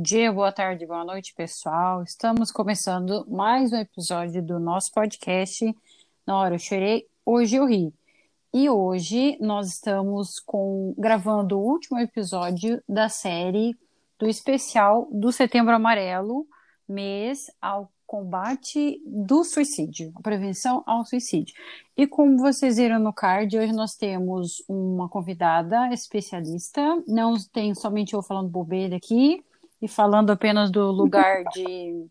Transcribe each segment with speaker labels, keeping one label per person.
Speaker 1: Bom dia, boa tarde, boa noite, pessoal. Estamos começando mais um episódio do nosso podcast. Na hora eu chorei, hoje eu ri. E hoje nós estamos com gravando o último episódio da série do especial do Setembro Amarelo, mês ao combate do suicídio, a prevenção ao suicídio. E como vocês viram no card, hoje nós temos uma convidada especialista, não tem somente eu falando bobeira aqui e falando apenas do lugar de,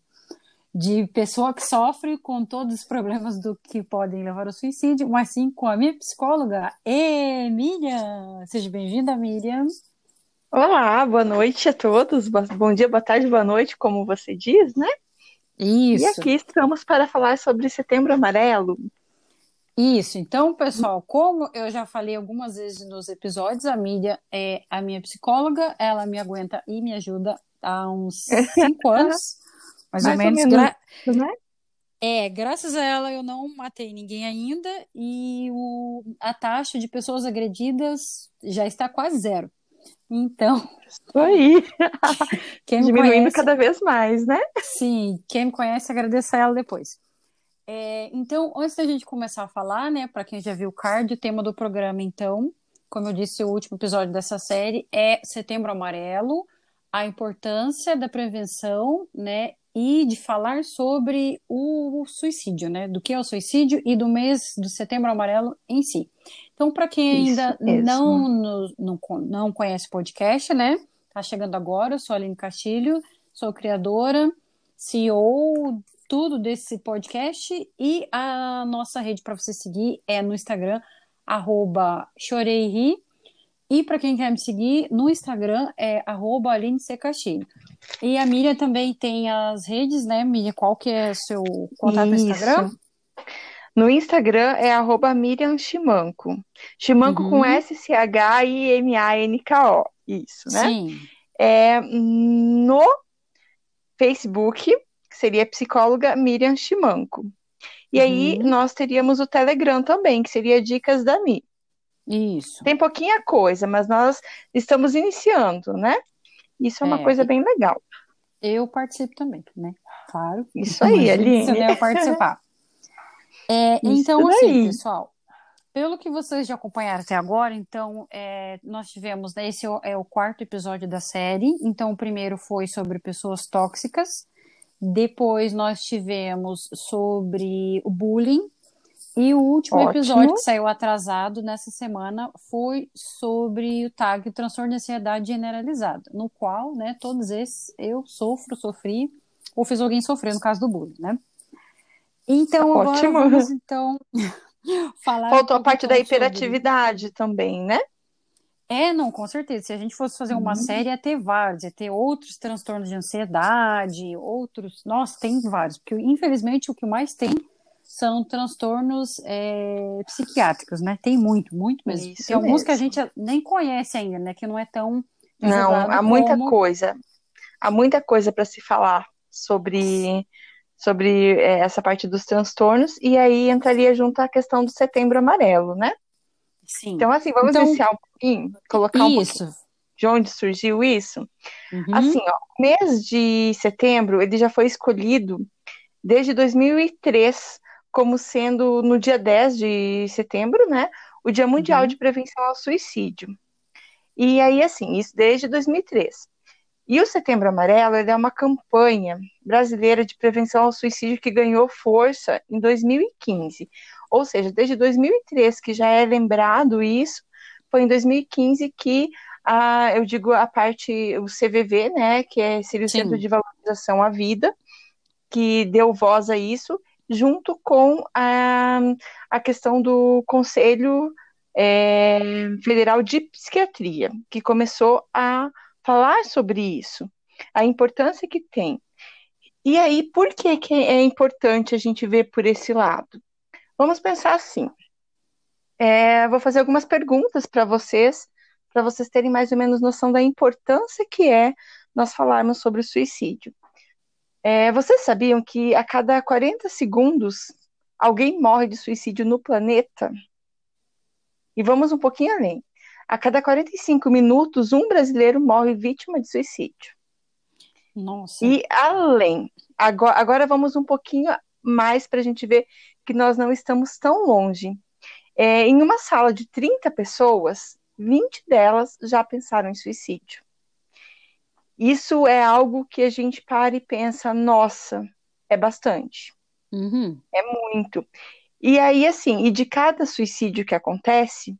Speaker 1: de pessoa que sofre com todos os problemas do que podem levar ao suicídio, mas sim com a minha psicóloga, Emília. Seja bem-vinda, Miriam.
Speaker 2: Olá, boa noite a todos. Bom dia, boa tarde, boa noite, como você diz, né?
Speaker 1: Isso.
Speaker 2: E aqui estamos para falar sobre Setembro Amarelo.
Speaker 1: Isso. Então, pessoal, como eu já falei algumas vezes nos episódios, a Miriam é a minha psicóloga, ela me aguenta e me ajuda há uns cinco anos, mais, mais ou menos. Ou menos gra... né? É, graças a ela eu não matei ninguém ainda e o... a taxa de pessoas agredidas já está quase zero. Então.
Speaker 2: Isso aí. Quem Diminuindo conhece, cada vez mais, né?
Speaker 1: Sim, quem me conhece, agradeça a ela depois. É, então, antes da gente começar a falar, né, para quem já viu o card, o tema do programa, então, como eu disse, o último episódio dessa série é Setembro Amarelo, a importância da prevenção, né, e de falar sobre o suicídio, né, do que é o suicídio e do mês do Setembro Amarelo em si. Então, para quem ainda não, não, não conhece o podcast, né? Tá chegando agora, eu sou a Aline Castilho, sou criadora, CEO, tudo desse podcast e a nossa rede para você seguir é no Instagram, arroba choreiri. E para quem quer me seguir, no Instagram é arroba. E a Miriam também tem as redes, né, Miriam? Qual que é o seu contato Isso. no Instagram?
Speaker 2: No Instagram é arroba Miriam Chimanco. Chimanco uhum. com S-C-H-I-M-A-N-K-O. Isso, né? Sim. É, no Facebook, que seria psicóloga Miriam Chimanco. E uhum. aí nós teríamos o Telegram também, que seria Dicas da Mi.
Speaker 1: Isso.
Speaker 2: Tem pouquinha coisa, mas nós estamos iniciando, né? Isso é uma é, coisa bem legal.
Speaker 1: Eu participo também, né? Claro.
Speaker 2: Isso aí, Aline. Se
Speaker 1: eu participar. É, então, assim, pessoal, pelo que vocês já acompanharam até agora, então, é, nós tivemos, né, esse é o quarto episódio da série. Então, o primeiro foi sobre pessoas tóxicas. Depois, nós tivemos sobre o bullying. E o último Ótimo. episódio que saiu atrasado nessa semana foi sobre o TAG, o transtorno de ansiedade generalizado, no qual, né, todos esses eu sofro, sofri, ou fiz alguém sofrer, no caso do bullying, né? Então, Ótimo. agora vamos, então,
Speaker 2: falar. Faltou um a parte da hiperatividade sobre... também, né?
Speaker 1: É, não, com certeza. Se a gente fosse fazer uma uhum. série, ia ter vários, ia ter outros transtornos de ansiedade, outros. Nossa, tem vários, porque infelizmente o que mais tem são transtornos é, psiquiátricos, né? Tem muito, muito mesmo. Isso tem mesmo. alguns que a gente nem conhece ainda, né? Que não é tão.
Speaker 2: Não, há muita como... coisa. Há muita coisa para se falar sobre sobre é, essa parte dos transtornos, e aí entraria junto a questão do setembro amarelo, né?
Speaker 1: Sim.
Speaker 2: Então, assim, vamos então, iniciar um pouquinho, colocar um isso. pouquinho de onde surgiu isso. Uhum. Assim, ó, o mês de setembro, ele já foi escolhido desde 2003 como sendo no dia 10 de setembro, né, o Dia Mundial uhum. de Prevenção ao Suicídio. E aí, assim, isso desde 2003. E o Setembro Amarelo é uma campanha brasileira de prevenção ao suicídio que ganhou força em 2015. Ou seja, desde 2003, que já é lembrado isso, foi em 2015 que a, eu digo a parte, o CVV, né, que é, seria o. Centro de Valorização à Vida, que deu voz a isso, junto com a, a questão do Conselho é, Federal de Psiquiatria, que começou a falar sobre isso, a importância que tem. E aí, por que, que é importante a gente ver por esse lado? Vamos pensar assim. É, vou fazer algumas perguntas para vocês, para vocês terem mais ou menos noção da importância que é nós falarmos sobre o suicídio. É, vocês sabiam que a cada 40 segundos alguém morre de suicídio no planeta? E vamos um pouquinho além. A cada 45 minutos, um brasileiro morre vítima de suicídio.
Speaker 1: Nossa.
Speaker 2: E além, agora, agora vamos um pouquinho mais para a gente ver que nós não estamos tão longe. É, em uma sala de 30 pessoas, 20 delas já pensaram em suicídio. Isso é algo que a gente para e pensa, nossa, é bastante.
Speaker 1: Uhum.
Speaker 2: É muito. E aí, assim, e de cada suicídio que acontece,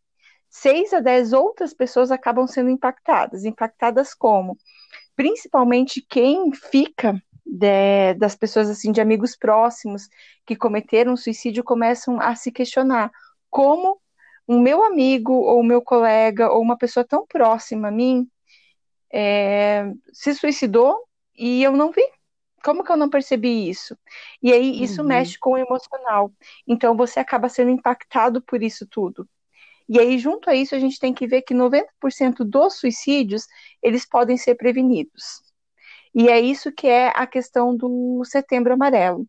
Speaker 2: seis a dez outras pessoas acabam sendo impactadas. Impactadas como? Principalmente quem fica de, das pessoas assim de amigos próximos que cometeram suicídio começam a se questionar como um meu amigo ou meu colega ou uma pessoa tão próxima a mim é, se suicidou e eu não vi. Como que eu não percebi isso? E aí isso uhum. mexe com o emocional. Então você acaba sendo impactado por isso tudo. E aí junto a isso a gente tem que ver que 90% dos suicídios eles podem ser prevenidos. E é isso que é a questão do Setembro Amarelo.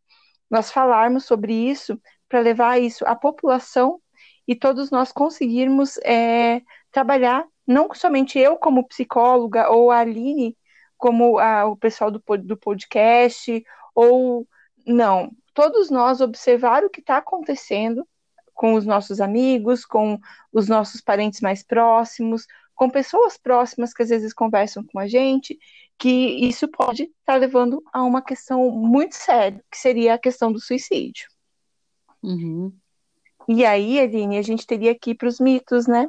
Speaker 2: Nós falarmos sobre isso para levar isso à população e todos nós conseguirmos é, trabalhar, não somente eu como psicóloga ou a Aline como a, o pessoal do, do podcast, ou não, todos nós observar o que está acontecendo com os nossos amigos, com os nossos parentes mais próximos, com pessoas próximas que às vezes conversam com a gente, que isso pode estar tá levando a uma questão muito séria, que seria a questão do suicídio.
Speaker 1: Uhum.
Speaker 2: E aí, Aline, a gente teria aqui para os mitos, né?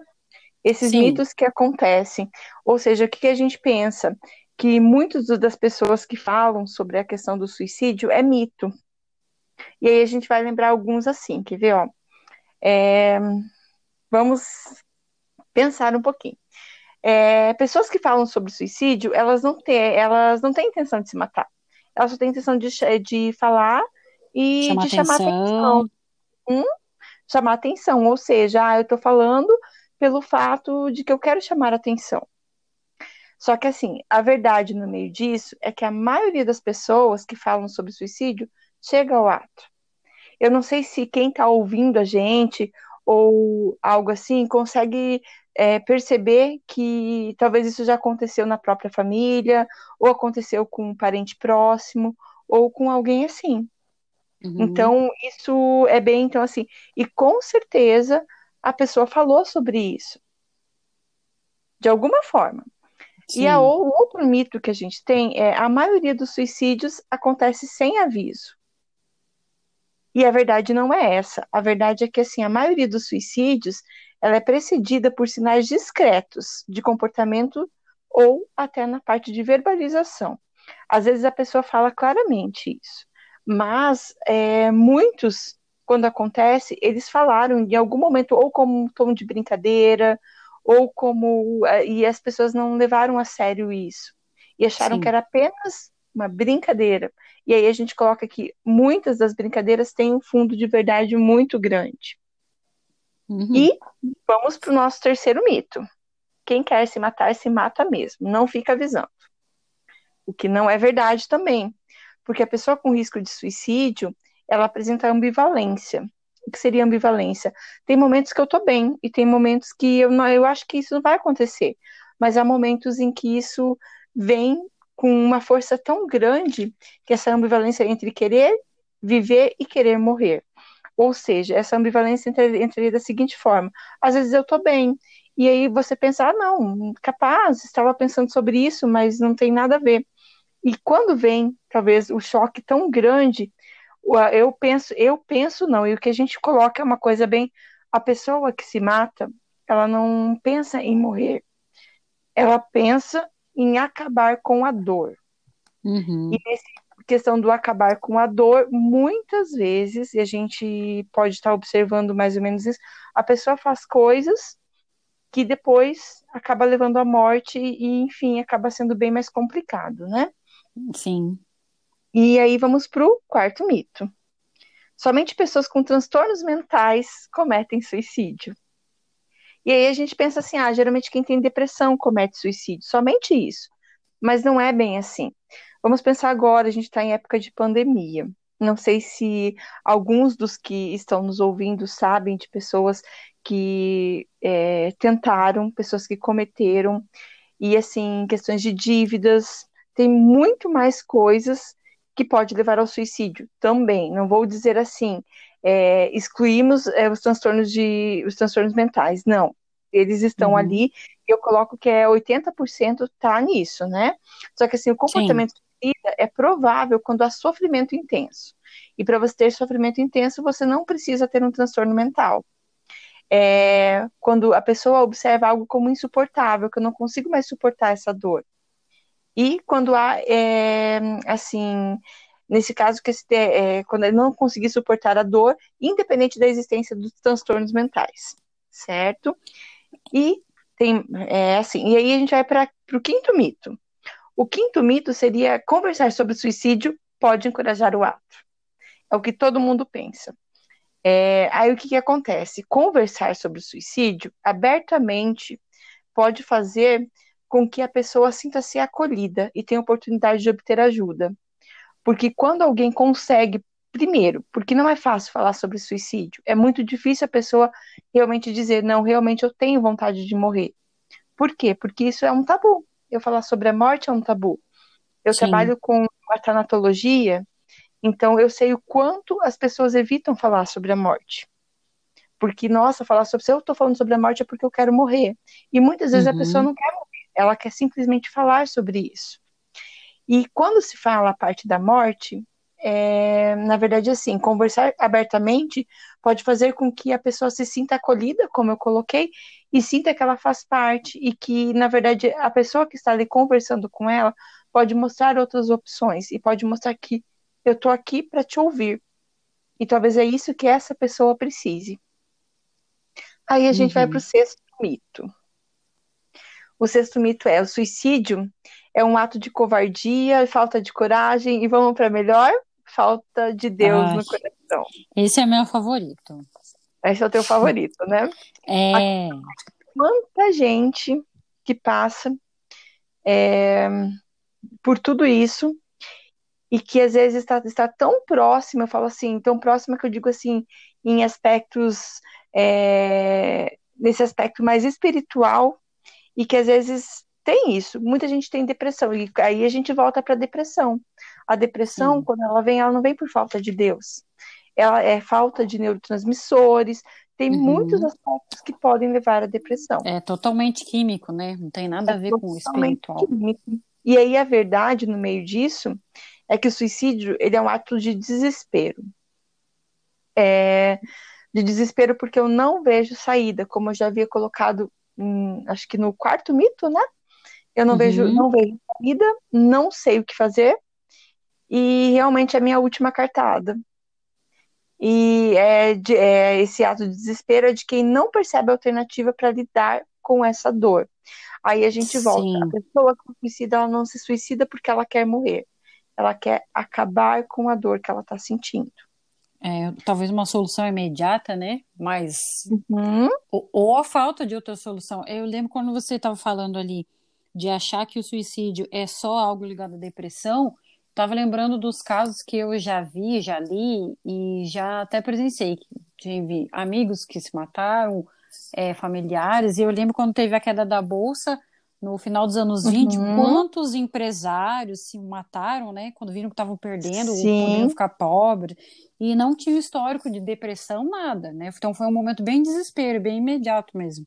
Speaker 2: Esses Sim. mitos que acontecem. Ou seja, o que, que a gente pensa? Que muitas das pessoas que falam sobre a questão do suicídio é mito. E aí a gente vai lembrar alguns assim, quer ver, ó? É... Vamos pensar um pouquinho. É... Pessoas que falam sobre suicídio, elas não têm, elas não têm intenção de se matar. Elas só têm intenção de, de falar e
Speaker 1: chamar
Speaker 2: de
Speaker 1: atenção.
Speaker 2: chamar atenção. Hum? chamar atenção, ou seja, ah, eu estou falando pelo fato de que eu quero chamar atenção. Só que assim, a verdade no meio disso é que a maioria das pessoas que falam sobre suicídio chega ao ato. Eu não sei se quem está ouvindo a gente ou algo assim consegue é, perceber que talvez isso já aconteceu na própria família, ou aconteceu com um parente próximo, ou com alguém assim. Uhum. Então, isso é bem, então, assim, e com certeza a pessoa falou sobre isso. De alguma forma. Sim. E a, o outro mito que a gente tem é a maioria dos suicídios acontece sem aviso. E a verdade não é essa. A verdade é que assim, a maioria dos suicídios ela é precedida por sinais discretos de comportamento ou até na parte de verbalização. Às vezes a pessoa fala claramente isso. Mas é, muitos, quando acontece, eles falaram em algum momento, ou como um tom de brincadeira, ou como. É, e as pessoas não levaram a sério isso. E acharam Sim. que era apenas uma brincadeira. E aí a gente coloca que muitas das brincadeiras têm um fundo de verdade muito grande.
Speaker 1: Uhum.
Speaker 2: E vamos para o nosso terceiro mito. Quem quer se matar, se mata mesmo, não fica avisando. O que não é verdade também porque a pessoa com risco de suicídio, ela apresenta ambivalência. O que seria ambivalência? Tem momentos que eu tô bem e tem momentos que eu não, eu acho que isso não vai acontecer, mas há momentos em que isso vem com uma força tão grande que essa ambivalência entre querer viver e querer morrer. Ou seja, essa ambivalência entraria da seguinte forma: às vezes eu tô bem, e aí você pensa, ah, não, capaz, estava pensando sobre isso, mas não tem nada a ver. E quando vem, talvez, o choque tão grande, eu penso, eu penso não, e o que a gente coloca é uma coisa bem, a pessoa que se mata, ela não pensa em morrer, ela pensa em acabar com a dor.
Speaker 1: Uhum.
Speaker 2: E nessa questão do acabar com a dor, muitas vezes, e a gente pode estar observando mais ou menos isso, a pessoa faz coisas que depois acaba levando à morte e, enfim, acaba sendo bem mais complicado, né?
Speaker 1: Sim.
Speaker 2: E aí vamos para o quarto mito. Somente pessoas com transtornos mentais cometem suicídio. E aí a gente pensa assim, ah, geralmente quem tem depressão comete suicídio, somente isso. Mas não é bem assim. Vamos pensar agora, a gente está em época de pandemia. Não sei se alguns dos que estão nos ouvindo sabem de pessoas que é, tentaram, pessoas que cometeram, e assim, questões de dívidas, tem muito mais coisas que pode levar ao suicídio também. Não vou dizer assim, é, excluímos é, os transtornos de os transtornos mentais. Não, eles estão uhum. ali. Eu coloco que é 80% tá nisso, né? Só que assim, o comportamento suicida é provável quando há sofrimento intenso. E para você ter sofrimento intenso, você não precisa ter um transtorno mental. É, quando a pessoa observa algo como insuportável, que eu não consigo mais suportar essa dor. Quando há, é, assim, nesse caso, que é, quando ele não conseguir suportar a dor, independente da existência dos transtornos mentais, certo? E tem, é assim, e aí a gente vai para o quinto mito. O quinto mito seria conversar sobre suicídio pode encorajar o ato. É o que todo mundo pensa. É, aí o que, que acontece? Conversar sobre suicídio abertamente pode fazer com que a pessoa sinta-se acolhida e tenha oportunidade de obter ajuda. Porque quando alguém consegue, primeiro, porque não é fácil falar sobre suicídio, é muito difícil a pessoa realmente dizer, não, realmente eu tenho vontade de morrer. Por quê? Porque isso é um tabu. Eu falar sobre a morte é um tabu. Eu Sim. trabalho com a tanatologia, então eu sei o quanto as pessoas evitam falar sobre a morte. Porque, nossa, falar sobre. Se eu estou falando sobre a morte é porque eu quero morrer. E muitas vezes uhum. a pessoa não quer morrer ela quer simplesmente falar sobre isso. E quando se fala a parte da morte, é, na verdade, assim, conversar abertamente pode fazer com que a pessoa se sinta acolhida, como eu coloquei, e sinta que ela faz parte e que, na verdade, a pessoa que está ali conversando com ela pode mostrar outras opções e pode mostrar que eu estou aqui para te ouvir. E talvez é isso que essa pessoa precise. Aí a gente uhum. vai para o sexto mito. O sexto mito é: o suicídio é um ato de covardia, falta de coragem, e vamos para melhor? Falta de Deus Ai, no coração.
Speaker 1: Esse é meu favorito.
Speaker 2: Esse é o teu favorito, né?
Speaker 1: É.
Speaker 2: Quanta gente que passa é, por tudo isso e que às vezes está, está tão próxima, eu falo assim, tão próxima que eu digo assim, em aspectos, é, nesse aspecto mais espiritual e que às vezes tem isso. Muita gente tem depressão e aí a gente volta para a depressão. A depressão, Sim. quando ela vem, ela não vem por falta de Deus. Ela é falta de neurotransmissores, tem uhum. muitos aspectos que podem levar à depressão.
Speaker 1: É totalmente químico, né? Não tem nada é a ver com o espiritual. Químico.
Speaker 2: E aí a verdade no meio disso é que o suicídio ele é um ato de desespero. É, de desespero porque eu não vejo saída, como eu já havia colocado acho que no quarto mito, né? Eu não uhum. vejo, não vejo saída, não sei o que fazer, e realmente é a minha última cartada. E é, de, é esse ato de desespero é de quem não percebe a alternativa para lidar com essa dor. Aí a gente volta. Sim. A pessoa que suicida, ela não se suicida porque ela quer morrer. Ela quer acabar com a dor que ela está sentindo.
Speaker 1: É, talvez uma solução imediata, né? Mas.
Speaker 2: Uhum.
Speaker 1: Ou, ou, a falta de outra solução. Eu lembro quando você estava falando ali de achar que o suicídio é só algo ligado à depressão, estava lembrando dos casos que eu já vi, já li e já até presenciei. Tive amigos que se mataram, é, familiares, e eu lembro quando teve a queda da bolsa no final dos anos 20, uhum. quantos empresários se mataram, né? Quando viram que estavam perdendo, podiam ficar pobres, e não tinha histórico de depressão, nada, né? Então foi um momento bem desespero, bem imediato mesmo.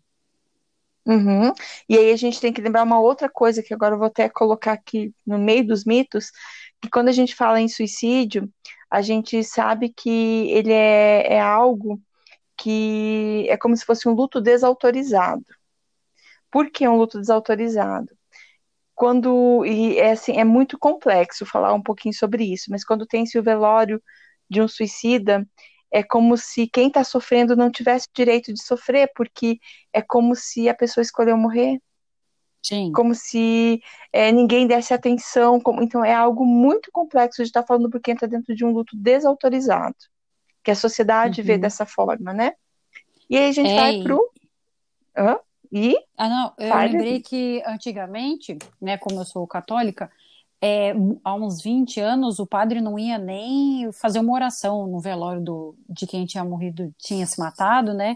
Speaker 2: Uhum. E aí a gente tem que lembrar uma outra coisa que agora eu vou até colocar aqui no meio dos mitos, que quando a gente fala em suicídio, a gente sabe que ele é, é algo que é como se fosse um luto desautorizado. Por que um luto desautorizado? Quando, e é, assim, é muito complexo falar um pouquinho sobre isso, mas quando tem-se o velório de um suicida, é como se quem está sofrendo não tivesse direito de sofrer, porque é como se a pessoa escolheu morrer.
Speaker 1: Sim.
Speaker 2: Como se é, ninguém desse atenção. Como, então é algo muito complexo de estar tá falando porque entra dentro de um luto desautorizado. Que a sociedade uhum. vê dessa forma, né? E aí a gente é, vai pro. Hã? E?
Speaker 1: Ah, não, eu lembrei que antigamente, né, como eu sou católica, é, há uns 20 anos o padre não ia nem fazer uma oração no velório do, de quem tinha morrido, tinha se matado, né?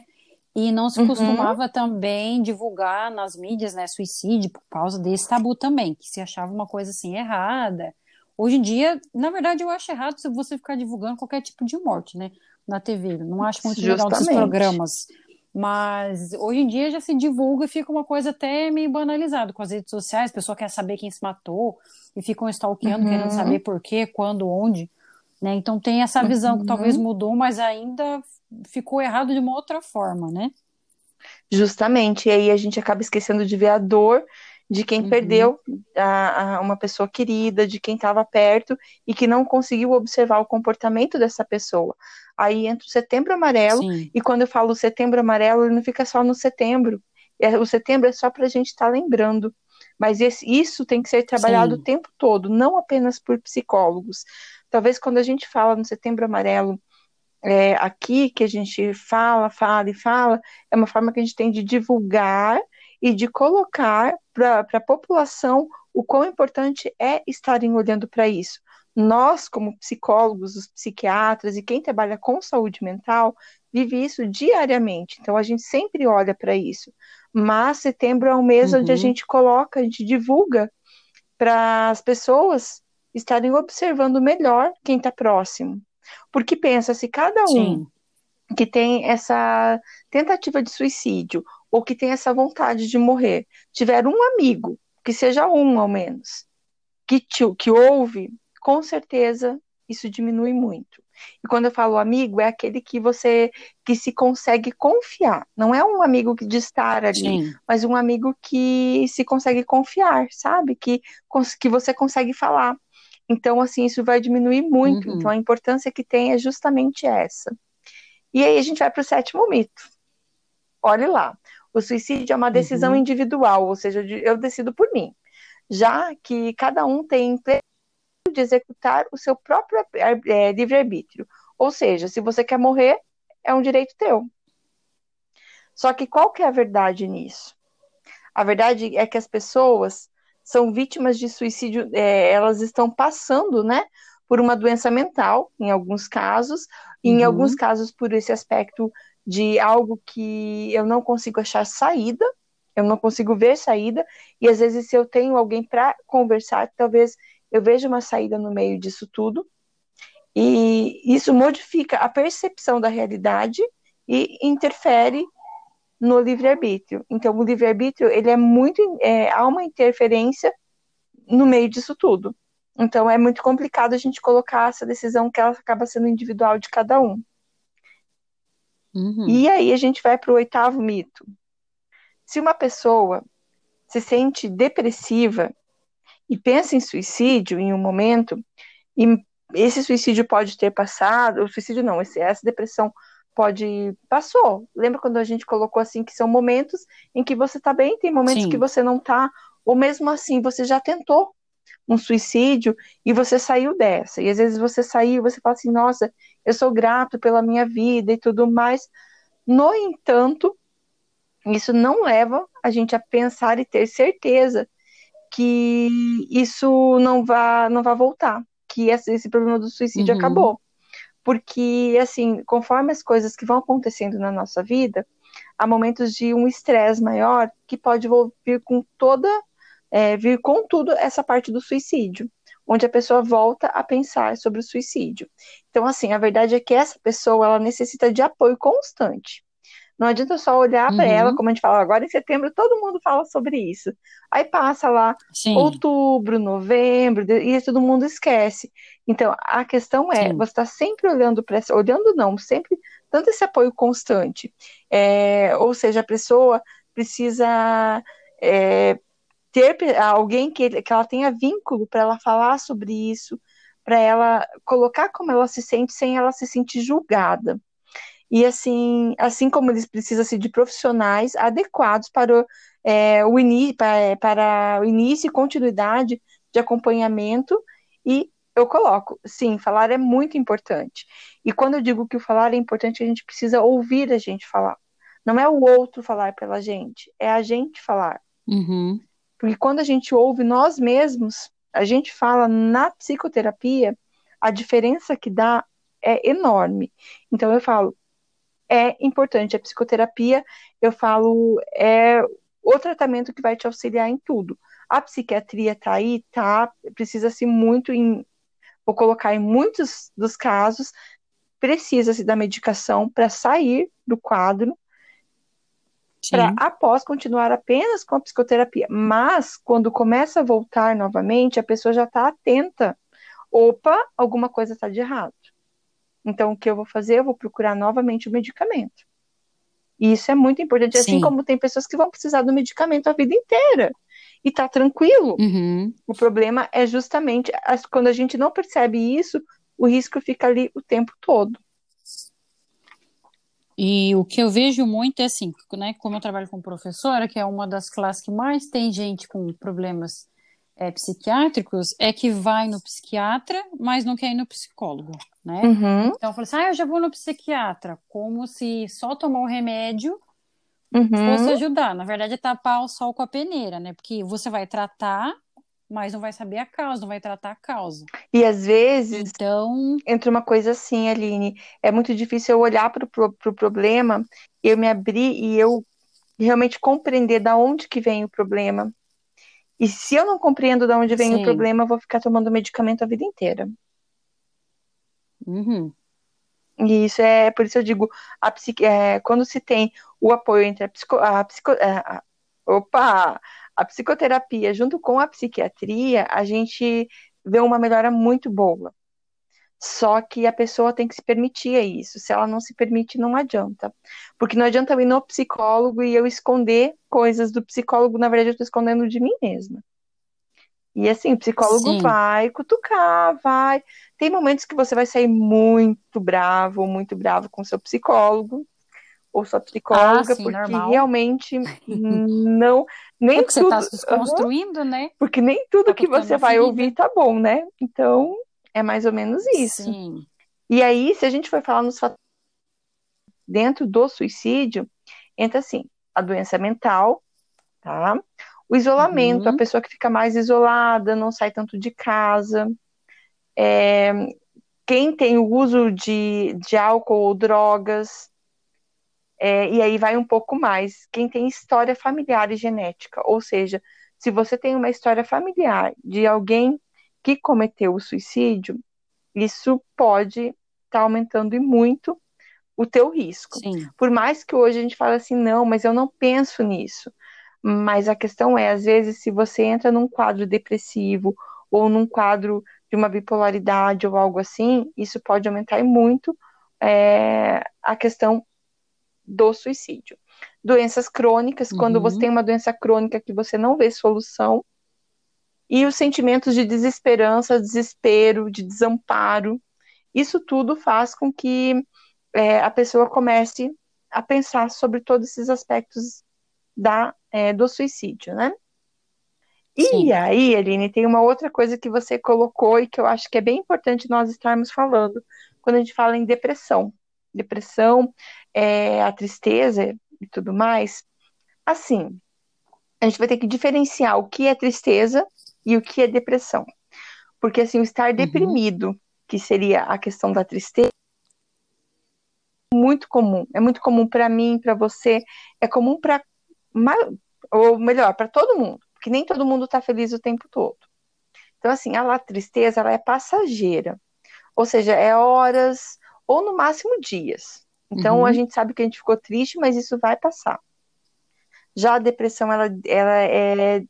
Speaker 1: E não se uhum. costumava uhum. também divulgar nas mídias, né, suicídio por causa desse tabu também, que se achava uma coisa assim errada. Hoje em dia, na verdade, eu acho errado se você ficar divulgando qualquer tipo de morte, né, na TV. Não acho muito Justamente. legal esses programas. Mas hoje em dia já se divulga e fica uma coisa até meio banalizada com as redes sociais. A pessoa quer saber quem se matou e ficam stalkeando, uhum. querendo saber por quê, quando, onde. Né? Então tem essa visão uhum. que talvez mudou, mas ainda ficou errado de uma outra forma, né?
Speaker 2: Justamente, e aí a gente acaba esquecendo de ver a dor de quem uhum. perdeu a, a, uma pessoa querida, de quem estava perto e que não conseguiu observar o comportamento dessa pessoa. Aí entra o setembro amarelo, Sim. e quando eu falo setembro amarelo, ele não fica só no setembro. É, o setembro é só para a gente estar tá lembrando. Mas esse, isso tem que ser trabalhado Sim. o tempo todo, não apenas por psicólogos. Talvez quando a gente fala no setembro amarelo, é, aqui que a gente fala, fala e fala, é uma forma que a gente tem de divulgar e de colocar para a população o quão importante é estarem olhando para isso. Nós, como psicólogos, os psiquiatras e quem trabalha com saúde mental, vive isso diariamente. Então a gente sempre olha para isso. Mas setembro é um mês uhum. onde a uhum. gente coloca, a gente divulga para as pessoas estarem observando melhor quem está próximo. Porque pensa, se cada um Sim. que tem essa tentativa de suicídio ou que tem essa vontade de morrer tiver um amigo, que seja um ao menos, que, te, que ouve, com certeza isso diminui muito. E quando eu falo amigo, é aquele que você que se consegue confiar. Não é um amigo de estar ali, Sim. mas um amigo que se consegue confiar, sabe? Que, que você consegue falar. Então, assim, isso vai diminuir muito. Uhum. Então, a importância que tem é justamente essa. E aí a gente vai para o sétimo mito. Olhe lá. O suicídio é uma decisão uhum. individual, ou seja, eu decido por mim. Já que cada um tem de executar o seu próprio é, livre-arbítrio. Ou seja, se você quer morrer, é um direito teu. Só que qual que é a verdade nisso? A verdade é que as pessoas são vítimas de suicídio, é, elas estão passando, né, por uma doença mental, em alguns casos, e em uhum. alguns casos por esse aspecto de algo que eu não consigo achar saída, eu não consigo ver saída, e às vezes se eu tenho alguém para conversar, talvez eu veja uma saída no meio disso tudo, e isso modifica a percepção da realidade e interfere no livre-arbítrio. Então, o livre-arbítrio, ele é muito, é, há uma interferência no meio disso tudo. Então, é muito complicado a gente colocar essa decisão que ela acaba sendo individual de cada um. Uhum. E aí a gente vai para o oitavo mito. Se uma pessoa se sente depressiva e pensa em suicídio em um momento, e esse suicídio pode ter passado, o suicídio não, essa depressão pode passou. Lembra quando a gente colocou assim que são momentos em que você está bem, tem momentos Sim. que você não está, ou mesmo assim você já tentou um suicídio e você saiu dessa. E às vezes você saiu, você fala assim: "Nossa, eu sou grato pela minha vida e tudo mais". No entanto, isso não leva a gente a pensar e ter certeza que isso não vai não vai voltar, que esse, esse problema do suicídio uhum. acabou porque, assim, conforme as coisas que vão acontecendo na nossa vida, há momentos de um estresse maior que pode vir com toda, é, vir com tudo essa parte do suicídio, onde a pessoa volta a pensar sobre o suicídio. Então, assim, a verdade é que essa pessoa, ela necessita de apoio constante. Não adianta só olhar uhum. para ela, como a gente fala agora em setembro, todo mundo fala sobre isso. Aí passa lá Sim. outubro, novembro, e todo mundo esquece. Então, a questão é, Sim. você está sempre olhando para essa, olhando não, sempre dando esse apoio constante. É, ou seja, a pessoa precisa é, ter alguém que, que ela tenha vínculo para ela falar sobre isso, para ela colocar como ela se sente sem ela se sentir julgada. E assim, assim como eles precisam de profissionais adequados para o, é, o, para, para o início e continuidade de acompanhamento e eu coloco, sim, falar é muito importante. E quando eu digo que o falar é importante, a gente precisa ouvir a gente falar. Não é o outro falar pela gente, é a gente falar. Uhum. Porque quando a gente ouve nós mesmos, a gente fala na psicoterapia, a diferença que dá é enorme. Então eu falo, é importante. A psicoterapia, eu falo, é o tratamento que vai te auxiliar em tudo. A psiquiatria tá aí, tá, precisa-se muito em, vou colocar em muitos dos casos, precisa-se da medicação para sair do quadro, para após continuar apenas com a psicoterapia. Mas, quando começa a voltar novamente, a pessoa já está atenta. Opa, alguma coisa está de errado. Então, o que eu vou fazer? Eu vou procurar novamente o medicamento. E isso é muito importante, assim Sim. assim como tem pessoas que vão precisar do medicamento a vida inteira. E tá tranquilo.
Speaker 1: Uhum.
Speaker 2: O problema é justamente quando a gente não percebe isso, o risco fica ali o tempo todo.
Speaker 1: E o que eu vejo muito é assim, né, como eu trabalho com professora, que é uma das classes que mais tem gente com problemas é, psiquiátricos, é que vai no psiquiatra, mas não quer ir no psicólogo, né?
Speaker 2: Uhum.
Speaker 1: Então eu falo assim, ah, eu já vou no psiquiatra, como se só tomar o remédio
Speaker 2: uhum.
Speaker 1: fosse ajudar. Na verdade é tapar o sol com a peneira, né? Porque você vai tratar mas não vai saber a causa, não vai tratar a causa.
Speaker 2: E às vezes
Speaker 1: então...
Speaker 2: entra uma coisa assim, Aline, é muito difícil eu olhar para o pro, pro problema, eu me abrir e eu realmente compreender da onde que vem o problema. E se eu não compreendo de onde vem Sim. o problema, eu vou ficar tomando medicamento a vida inteira.
Speaker 1: Uhum.
Speaker 2: E isso é, por isso eu digo, a psique, é, quando se tem o apoio entre a, psico, a, psico, a, a opa, a psicoterapia junto com a psiquiatria, a gente vê uma melhora muito boa. Só que a pessoa tem que se permitir isso. Se ela não se permite, não adianta. Porque não adianta eu ir no psicólogo e eu esconder coisas do psicólogo, na verdade, eu estou escondendo de mim mesma. E assim, o psicólogo Sim. vai cutucar, vai. Tem momentos que você vai sair muito bravo, muito bravo com o seu psicólogo ou sua psicóloga, ah, sim, porque normal. realmente não nem
Speaker 1: porque tudo, você está se desconstruindo, né?
Speaker 2: Porque nem tudo tá que você vai ferida. ouvir tá bom, né? Então, é mais ou menos isso.
Speaker 1: Sim.
Speaker 2: E aí, se a gente for falar nos fatores dentro do suicídio, entra assim, a doença mental, tá? O isolamento, uhum. a pessoa que fica mais isolada, não sai tanto de casa. É, quem tem o uso de, de álcool ou drogas, é, e aí vai um pouco mais. Quem tem história familiar e genética, ou seja, se você tem uma história familiar de alguém que cometeu o suicídio, isso pode estar tá aumentando e muito o teu risco.
Speaker 1: Sim.
Speaker 2: Por mais que hoje a gente fale assim, não, mas eu não penso nisso. Mas a questão é, às vezes, se você entra num quadro depressivo ou num quadro de uma bipolaridade ou algo assim, isso pode aumentar muito é, a questão do suicídio. Doenças crônicas, uhum. quando você tem uma doença crônica que você não vê solução, e os sentimentos de desesperança, desespero, de desamparo, isso tudo faz com que é, a pessoa comece a pensar sobre todos esses aspectos da, é, do suicídio, né? E Sim. aí, Aline, tem uma outra coisa que você colocou e que eu acho que é bem importante nós estarmos falando quando a gente fala em depressão. Depressão é, a tristeza e tudo mais, assim, a gente vai ter que diferenciar o que é tristeza e o que é depressão. Porque, assim, o estar uhum. deprimido, que seria a questão da tristeza, é muito comum. É muito comum para mim, para você, é comum para. Ou melhor, para todo mundo. Porque nem todo mundo está feliz o tempo todo. Então, assim, a tristeza, ela é passageira. Ou seja, é horas ou no máximo dias. Então uhum. a gente sabe que a gente ficou triste, mas isso vai passar. Já a depressão ela, ela é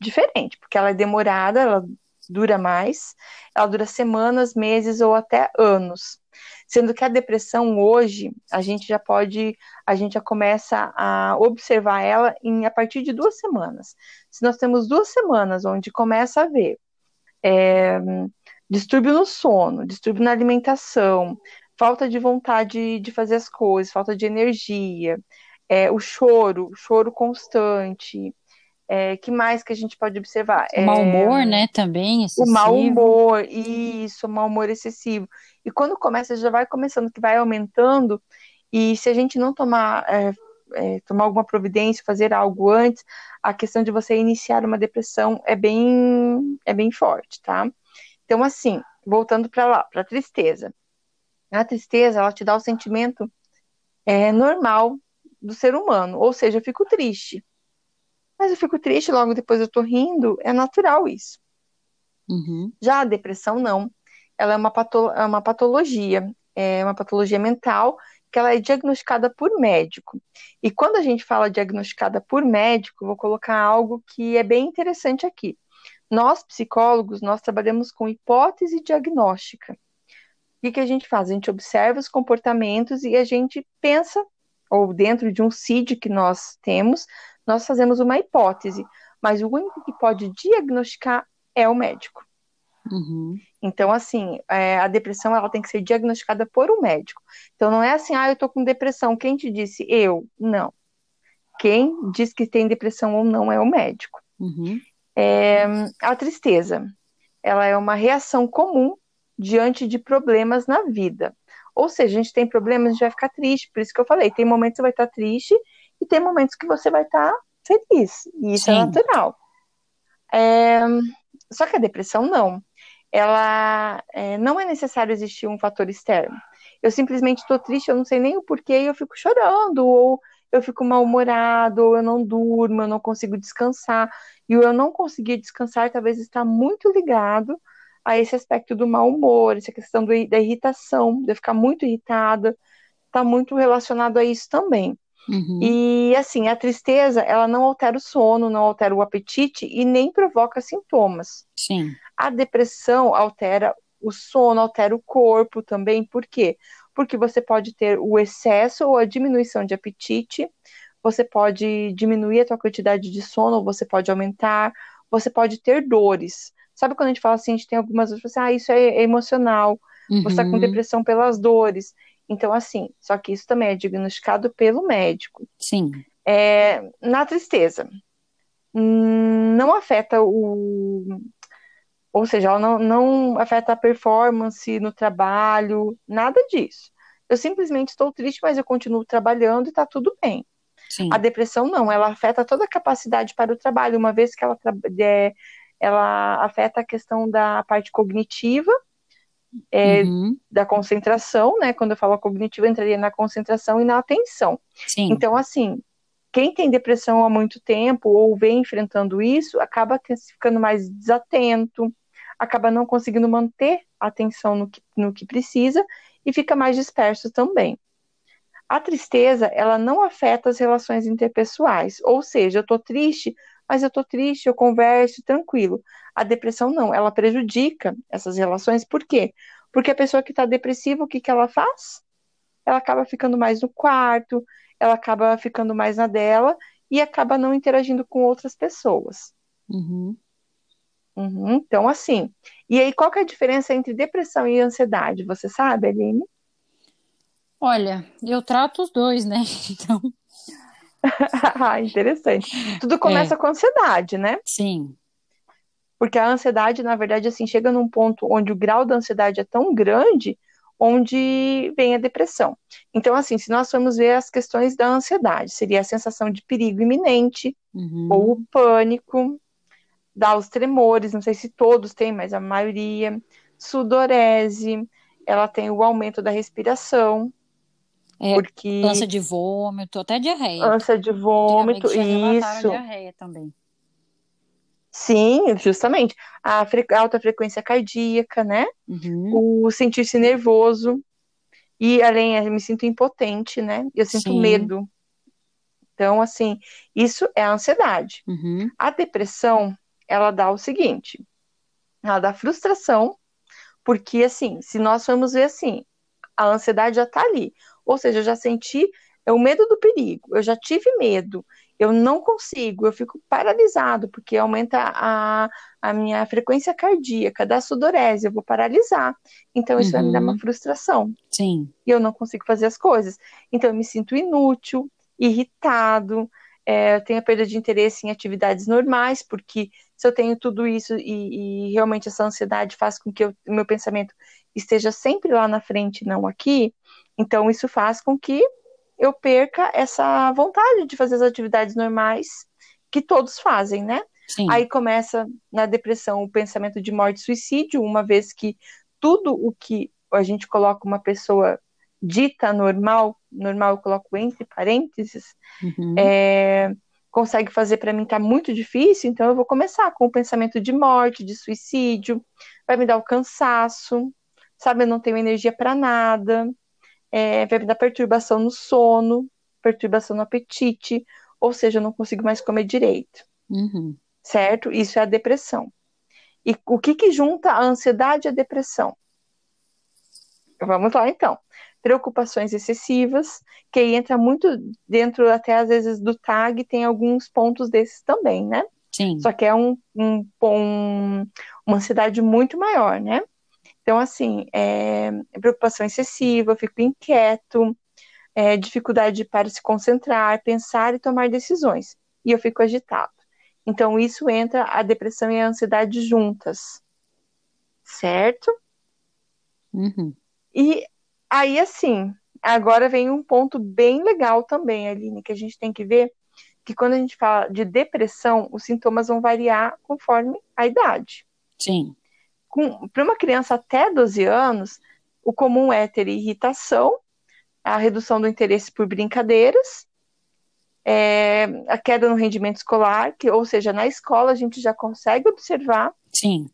Speaker 2: diferente, porque ela é demorada, ela dura mais, ela dura semanas, meses ou até anos. Sendo que a depressão hoje, a gente já pode, a gente já começa a observar ela em a partir de duas semanas. Se nós temos duas semanas onde começa a ver é, distúrbio no sono, distúrbio na alimentação, falta de vontade de fazer as coisas, falta de energia, é, o choro, choro constante. É, que mais que a gente pode observar?
Speaker 1: O mau humor, né, também, excessivo.
Speaker 2: O mau humor, isso, o mau humor excessivo. E quando começa, já vai começando, que vai aumentando, e se a gente não tomar, é, é, tomar alguma providência, fazer algo antes, a questão de você iniciar uma depressão é bem, é bem forte, tá? Então, assim, voltando para lá, para a tristeza. A tristeza, ela te dá o sentimento é normal do ser humano, ou seja, eu fico triste. Mas eu fico triste, logo depois eu tô rindo, é natural isso.
Speaker 1: Uhum.
Speaker 2: Já a depressão, não. Ela é uma, pato é uma patologia, é uma patologia mental que ela é diagnosticada por médico. E quando a gente fala diagnosticada por médico, vou colocar algo que é bem interessante aqui. Nós, psicólogos, nós trabalhamos com hipótese diagnóstica. O que, que a gente faz? A gente observa os comportamentos e a gente pensa, ou dentro de um CID que nós temos, nós fazemos uma hipótese, mas o único que pode diagnosticar é o médico.
Speaker 1: Uhum.
Speaker 2: Então, assim, é, a depressão ela tem que ser diagnosticada por um médico. Então, não é assim, ah, eu tô com depressão. Quem te disse? Eu? Não. Quem diz que tem depressão ou não é o médico.
Speaker 1: Uhum.
Speaker 2: É, a tristeza, ela é uma reação comum diante de problemas na vida. Ou seja, a gente tem problemas, a gente vai ficar triste. Por isso que eu falei, tem momentos que você vai estar triste e tem momentos que você vai estar feliz. E isso é Sim. é natural. É, só que a depressão não. Ela é, não é necessário existir um fator externo. Eu simplesmente estou triste, eu não sei nem o porquê, e eu fico chorando, ou eu fico mal-humorado, ou eu não durmo, eu não consigo descansar. E o eu não conseguir descansar talvez está muito ligado a esse aspecto do mau humor, essa questão do, da irritação, de eu ficar muito irritada, está muito relacionado a isso também.
Speaker 1: Uhum.
Speaker 2: E assim, a tristeza, ela não altera o sono, não altera o apetite e nem provoca sintomas.
Speaker 1: Sim.
Speaker 2: A depressão altera o sono, altera o corpo também. Por quê? Porque você pode ter o excesso ou a diminuição de apetite, você pode diminuir a sua quantidade de sono, você pode aumentar, você pode ter dores. Sabe quando a gente fala assim, a gente tem algumas dores, assim, ah, isso é emocional, uhum. você está com depressão pelas dores. Então, assim, só que isso também é diagnosticado pelo médico.
Speaker 1: Sim.
Speaker 2: É, na tristeza, não afeta o. Ou seja, ela não, não afeta a performance no trabalho, nada disso. Eu simplesmente estou triste, mas eu continuo trabalhando e está tudo bem.
Speaker 1: Sim.
Speaker 2: A depressão não, ela afeta toda a capacidade para o trabalho, uma vez que ela, é, ela afeta a questão da parte cognitiva, é, uhum. da concentração, né? Quando eu falo cognitivo, eu entraria na concentração e na atenção.
Speaker 1: Sim.
Speaker 2: Então, assim, quem tem depressão há muito tempo ou vem enfrentando isso, acaba ficando mais desatento, acaba não conseguindo manter a atenção no que, no que precisa e fica mais disperso também. A tristeza, ela não afeta as relações interpessoais, ou seja, eu tô triste, mas eu tô triste, eu converso tranquilo. A depressão não, ela prejudica essas relações, por quê? Porque a pessoa que está depressiva, o que, que ela faz? Ela acaba ficando mais no quarto, ela acaba ficando mais na dela e acaba não interagindo com outras pessoas.
Speaker 1: Uhum.
Speaker 2: Uhum, então, assim. E aí, qual que é a diferença entre depressão e ansiedade? Você sabe, Aline?
Speaker 1: Olha, eu trato os dois, né? Então.
Speaker 2: ah, interessante. Tudo começa é. com ansiedade, né?
Speaker 1: Sim.
Speaker 2: Porque a ansiedade, na verdade, assim, chega num ponto onde o grau da ansiedade é tão grande, onde vem a depressão. Então, assim, se nós formos ver as questões da ansiedade, seria a sensação de perigo iminente,
Speaker 1: uhum.
Speaker 2: ou o pânico, dá os tremores, não sei se todos têm, mas a maioria, sudorese, ela tem o aumento da respiração,
Speaker 1: é,
Speaker 2: porque...
Speaker 1: ânsia de vômito, até diarreia.
Speaker 2: Ânsia de vômito, isso.
Speaker 1: diarreia também.
Speaker 2: Sim, justamente. A fre alta frequência cardíaca, né?
Speaker 1: Uhum.
Speaker 2: O sentir-se nervoso. E além, eu me sinto impotente, né? Eu sinto Sim. medo. Então, assim, isso é a ansiedade.
Speaker 1: Uhum.
Speaker 2: A depressão, ela dá o seguinte: ela dá frustração, porque, assim, se nós formos ver assim, a ansiedade já tá ali. Ou seja, eu já senti é o medo do perigo, eu já tive medo, eu não consigo, eu fico paralisado, porque aumenta a, a minha frequência cardíaca, da sudorese, eu vou paralisar. Então, isso uhum. vai me dar uma uhum. frustração.
Speaker 1: Sim.
Speaker 2: E eu não consigo fazer as coisas. Então, eu me sinto inútil, irritado, é, eu tenho a perda de interesse em atividades normais, porque se eu tenho tudo isso e, e realmente essa ansiedade faz com que o meu pensamento esteja sempre lá na frente, não aqui, então isso faz com que eu perca essa vontade de fazer as atividades normais que todos fazem, né?
Speaker 1: Sim.
Speaker 2: Aí começa na depressão o pensamento de morte e suicídio, uma vez que tudo o que a gente coloca uma pessoa dita normal, normal eu coloco entre parênteses, uhum. é, consegue fazer para mim tá muito difícil, então eu vou começar com o pensamento de morte, de suicídio, vai me dar o cansaço, sabe, eu não tenho energia para nada, é, vai me dar perturbação no sono, perturbação no apetite, ou seja, eu não consigo mais comer direito. Uhum. Certo? Isso é a depressão. E o que, que junta a ansiedade e a depressão? Vamos lá, então preocupações excessivas, que entra muito dentro até às vezes do tag, tem alguns pontos desses também, né?
Speaker 1: Sim.
Speaker 2: Só que é um, um, um uma ansiedade muito maior, né? Então, assim, é, preocupação excessiva, eu fico inquieto, é, dificuldade para se concentrar, pensar e tomar decisões. E eu fico agitado. Então, isso entra a depressão e a ansiedade juntas. Certo?
Speaker 1: Uhum.
Speaker 2: E Aí, assim, agora vem um ponto bem legal também, Aline, que a gente tem que ver que quando a gente fala de depressão, os sintomas vão variar conforme a idade.
Speaker 1: Sim.
Speaker 2: Para uma criança até 12 anos, o comum é ter irritação, a redução do interesse por brincadeiras, é, a queda no rendimento escolar, que, ou seja, na escola a gente já consegue observar
Speaker 1: Sim.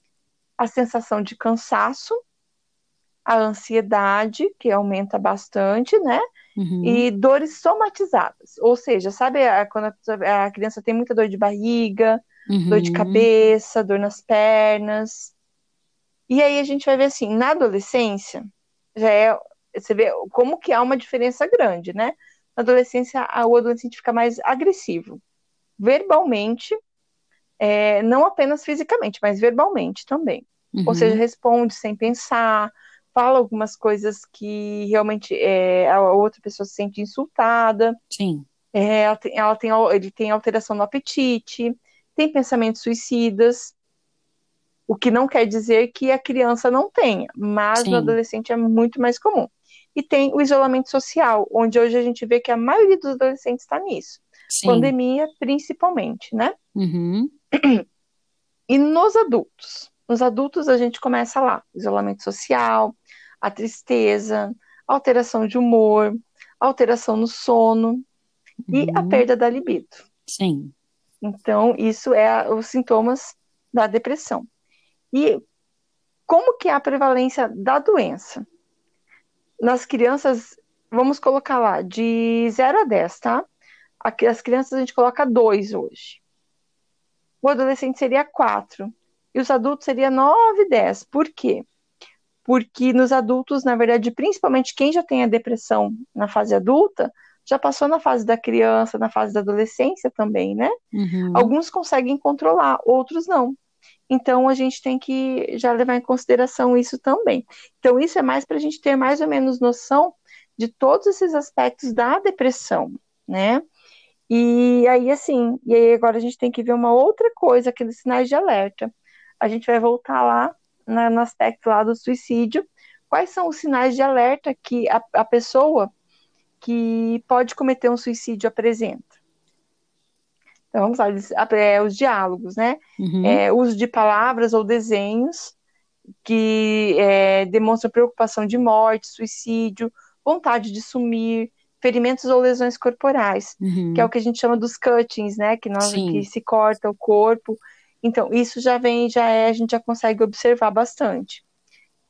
Speaker 2: a sensação de cansaço, a ansiedade, que aumenta bastante, né? Uhum. E dores somatizadas. Ou seja, sabe a, quando a, a, criança tem muita dor de barriga, uhum. dor de cabeça, dor nas pernas. E aí a gente vai ver assim, na adolescência, já é. Você vê como que há uma diferença grande, né? Na adolescência, o adolescente fica mais agressivo. Verbalmente, é, não apenas fisicamente, mas verbalmente também. Uhum. Ou seja, responde sem pensar, fala algumas coisas que realmente é, a outra pessoa se sente insultada.
Speaker 1: Sim.
Speaker 2: É, ela tem, ela tem, ele tem alteração no apetite, tem pensamentos suicidas, o que não quer dizer que a criança não tenha, mas Sim. no adolescente é muito mais comum. E tem o isolamento social, onde hoje a gente vê que a maioria dos adolescentes está nisso. Sim. Pandemia, principalmente, né?
Speaker 1: Uhum.
Speaker 2: E nos adultos? Nos adultos a gente começa lá, isolamento social, a tristeza, alteração de humor, alteração no sono uhum. e a uhum. perda da libido.
Speaker 1: Sim.
Speaker 2: Então, isso é os sintomas da depressão. E como que é a prevalência da doença? Nas crianças, vamos colocar lá, de 0 a 10, tá? As crianças a gente coloca 2 hoje. O adolescente seria 4. E os adultos seria 9, 10. Por quê? porque nos adultos, na verdade, principalmente quem já tem a depressão na fase adulta, já passou na fase da criança, na fase da adolescência também, né? Uhum. Alguns conseguem controlar, outros não. Então a gente tem que já levar em consideração isso também. Então, isso é mais para a gente ter mais ou menos noção de todos esses aspectos da depressão, né? E aí, assim, e aí agora a gente tem que ver uma outra coisa, aqueles sinais de alerta. A gente vai voltar lá na, no aspecto lá do suicídio, quais são os sinais de alerta que a, a pessoa que pode cometer um suicídio apresenta? Então, vamos lá, é, os diálogos, né? Uhum. É, uso de palavras ou desenhos que é, demonstram preocupação de morte, suicídio, vontade de sumir, ferimentos ou lesões corporais, uhum. que é o que a gente chama dos cuttings, né? Que, nós, que se corta o corpo então, isso já vem, já é, a gente já consegue observar bastante.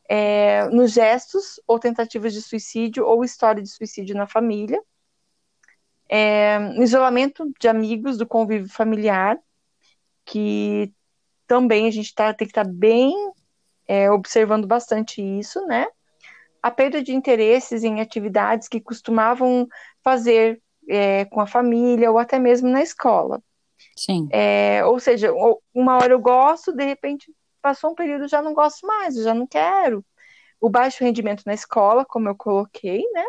Speaker 2: É, nos gestos ou tentativas de suicídio ou história de suicídio na família. É, isolamento de amigos, do convívio familiar, que também a gente tá, tem que estar tá bem é, observando bastante isso, né? A perda de interesses em atividades que costumavam fazer é, com a família ou até mesmo na escola.
Speaker 1: Sim.
Speaker 2: É, ou seja, uma hora eu gosto, de repente passou um período já não gosto mais, já não quero. O baixo rendimento na escola, como eu coloquei, né?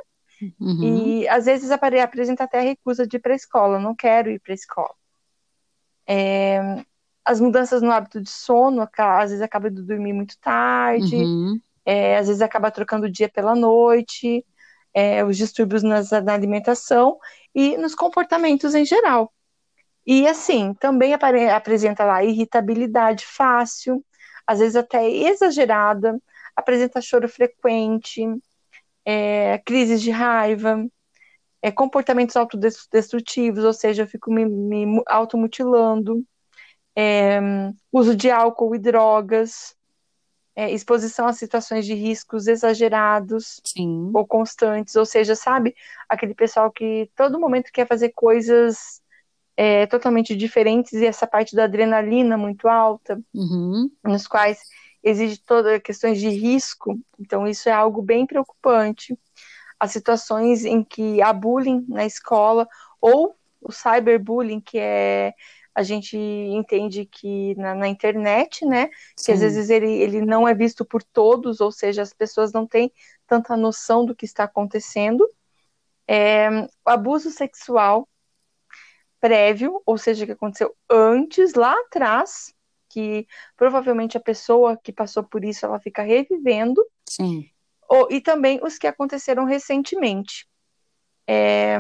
Speaker 2: Uhum. E às vezes apresenta até a recusa de ir para a escola, não quero ir para a escola. É, as mudanças no hábito de sono, às vezes acaba de dormir muito tarde, uhum. é, às vezes acaba trocando o dia pela noite, é, os distúrbios nas, na alimentação e nos comportamentos em geral. E assim, também apresenta lá irritabilidade fácil, às vezes até exagerada, apresenta choro frequente, é, crises de raiva, é, comportamentos autodestrutivos, ou seja, eu fico me, me automutilando, é, uso de álcool e drogas, é, exposição a situações de riscos exagerados
Speaker 1: Sim.
Speaker 2: ou constantes, ou seja, sabe, aquele pessoal que todo momento quer fazer coisas é, totalmente diferentes e essa parte da adrenalina muito alta,
Speaker 1: uhum.
Speaker 2: nos quais exige todas questões de risco, então isso é algo bem preocupante. As situações em que há bullying na escola ou o cyberbullying, que é a gente entende que na, na internet, né, Sim. que às vezes ele, ele não é visto por todos, ou seja, as pessoas não têm tanta noção do que está acontecendo. É, o abuso sexual prévio, ou seja, que aconteceu antes, lá atrás, que provavelmente a pessoa que passou por isso ela fica revivendo.
Speaker 1: Sim.
Speaker 2: Ou, e também os que aconteceram recentemente. É,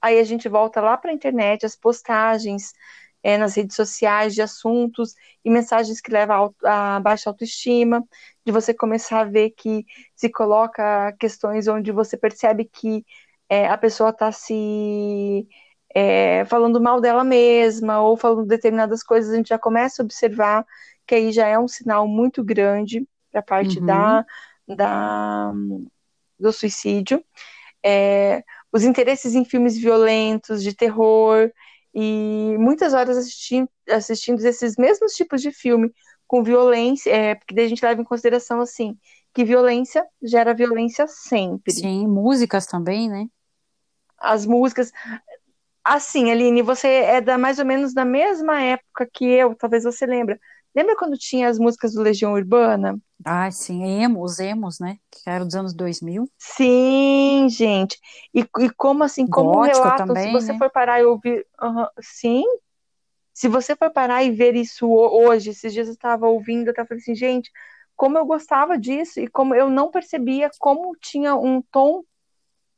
Speaker 2: aí a gente volta lá para a internet, as postagens é, nas redes sociais de assuntos e mensagens que levam a, a baixa autoestima, de você começar a ver que se coloca questões onde você percebe que é, a pessoa está se é, falando mal dela mesma ou falando determinadas coisas, a gente já começa a observar que aí já é um sinal muito grande para a parte uhum. da, da, do suicídio. É, os interesses em filmes violentos, de terror, e muitas horas assistindo, assistindo esses mesmos tipos de filme com violência, é, porque daí a gente leva em consideração assim que violência gera violência sempre.
Speaker 1: Sim, músicas também, né?
Speaker 2: As músicas, Assim, Aline, você é da mais ou menos da mesma época que eu, talvez você lembre. Lembra quando tinha as músicas do Legião Urbana?
Speaker 1: Ah, sim, emo, os emos, né? Que eram dos anos 2000.
Speaker 2: Sim, gente. E, e como assim, como Gótico relatam, também, se você né? for parar e ouvir... Uhum, sim, se você for parar e ver isso hoje, esses dias eu estava ouvindo, eu estava falando assim, gente, como eu gostava disso e como eu não percebia como tinha um tom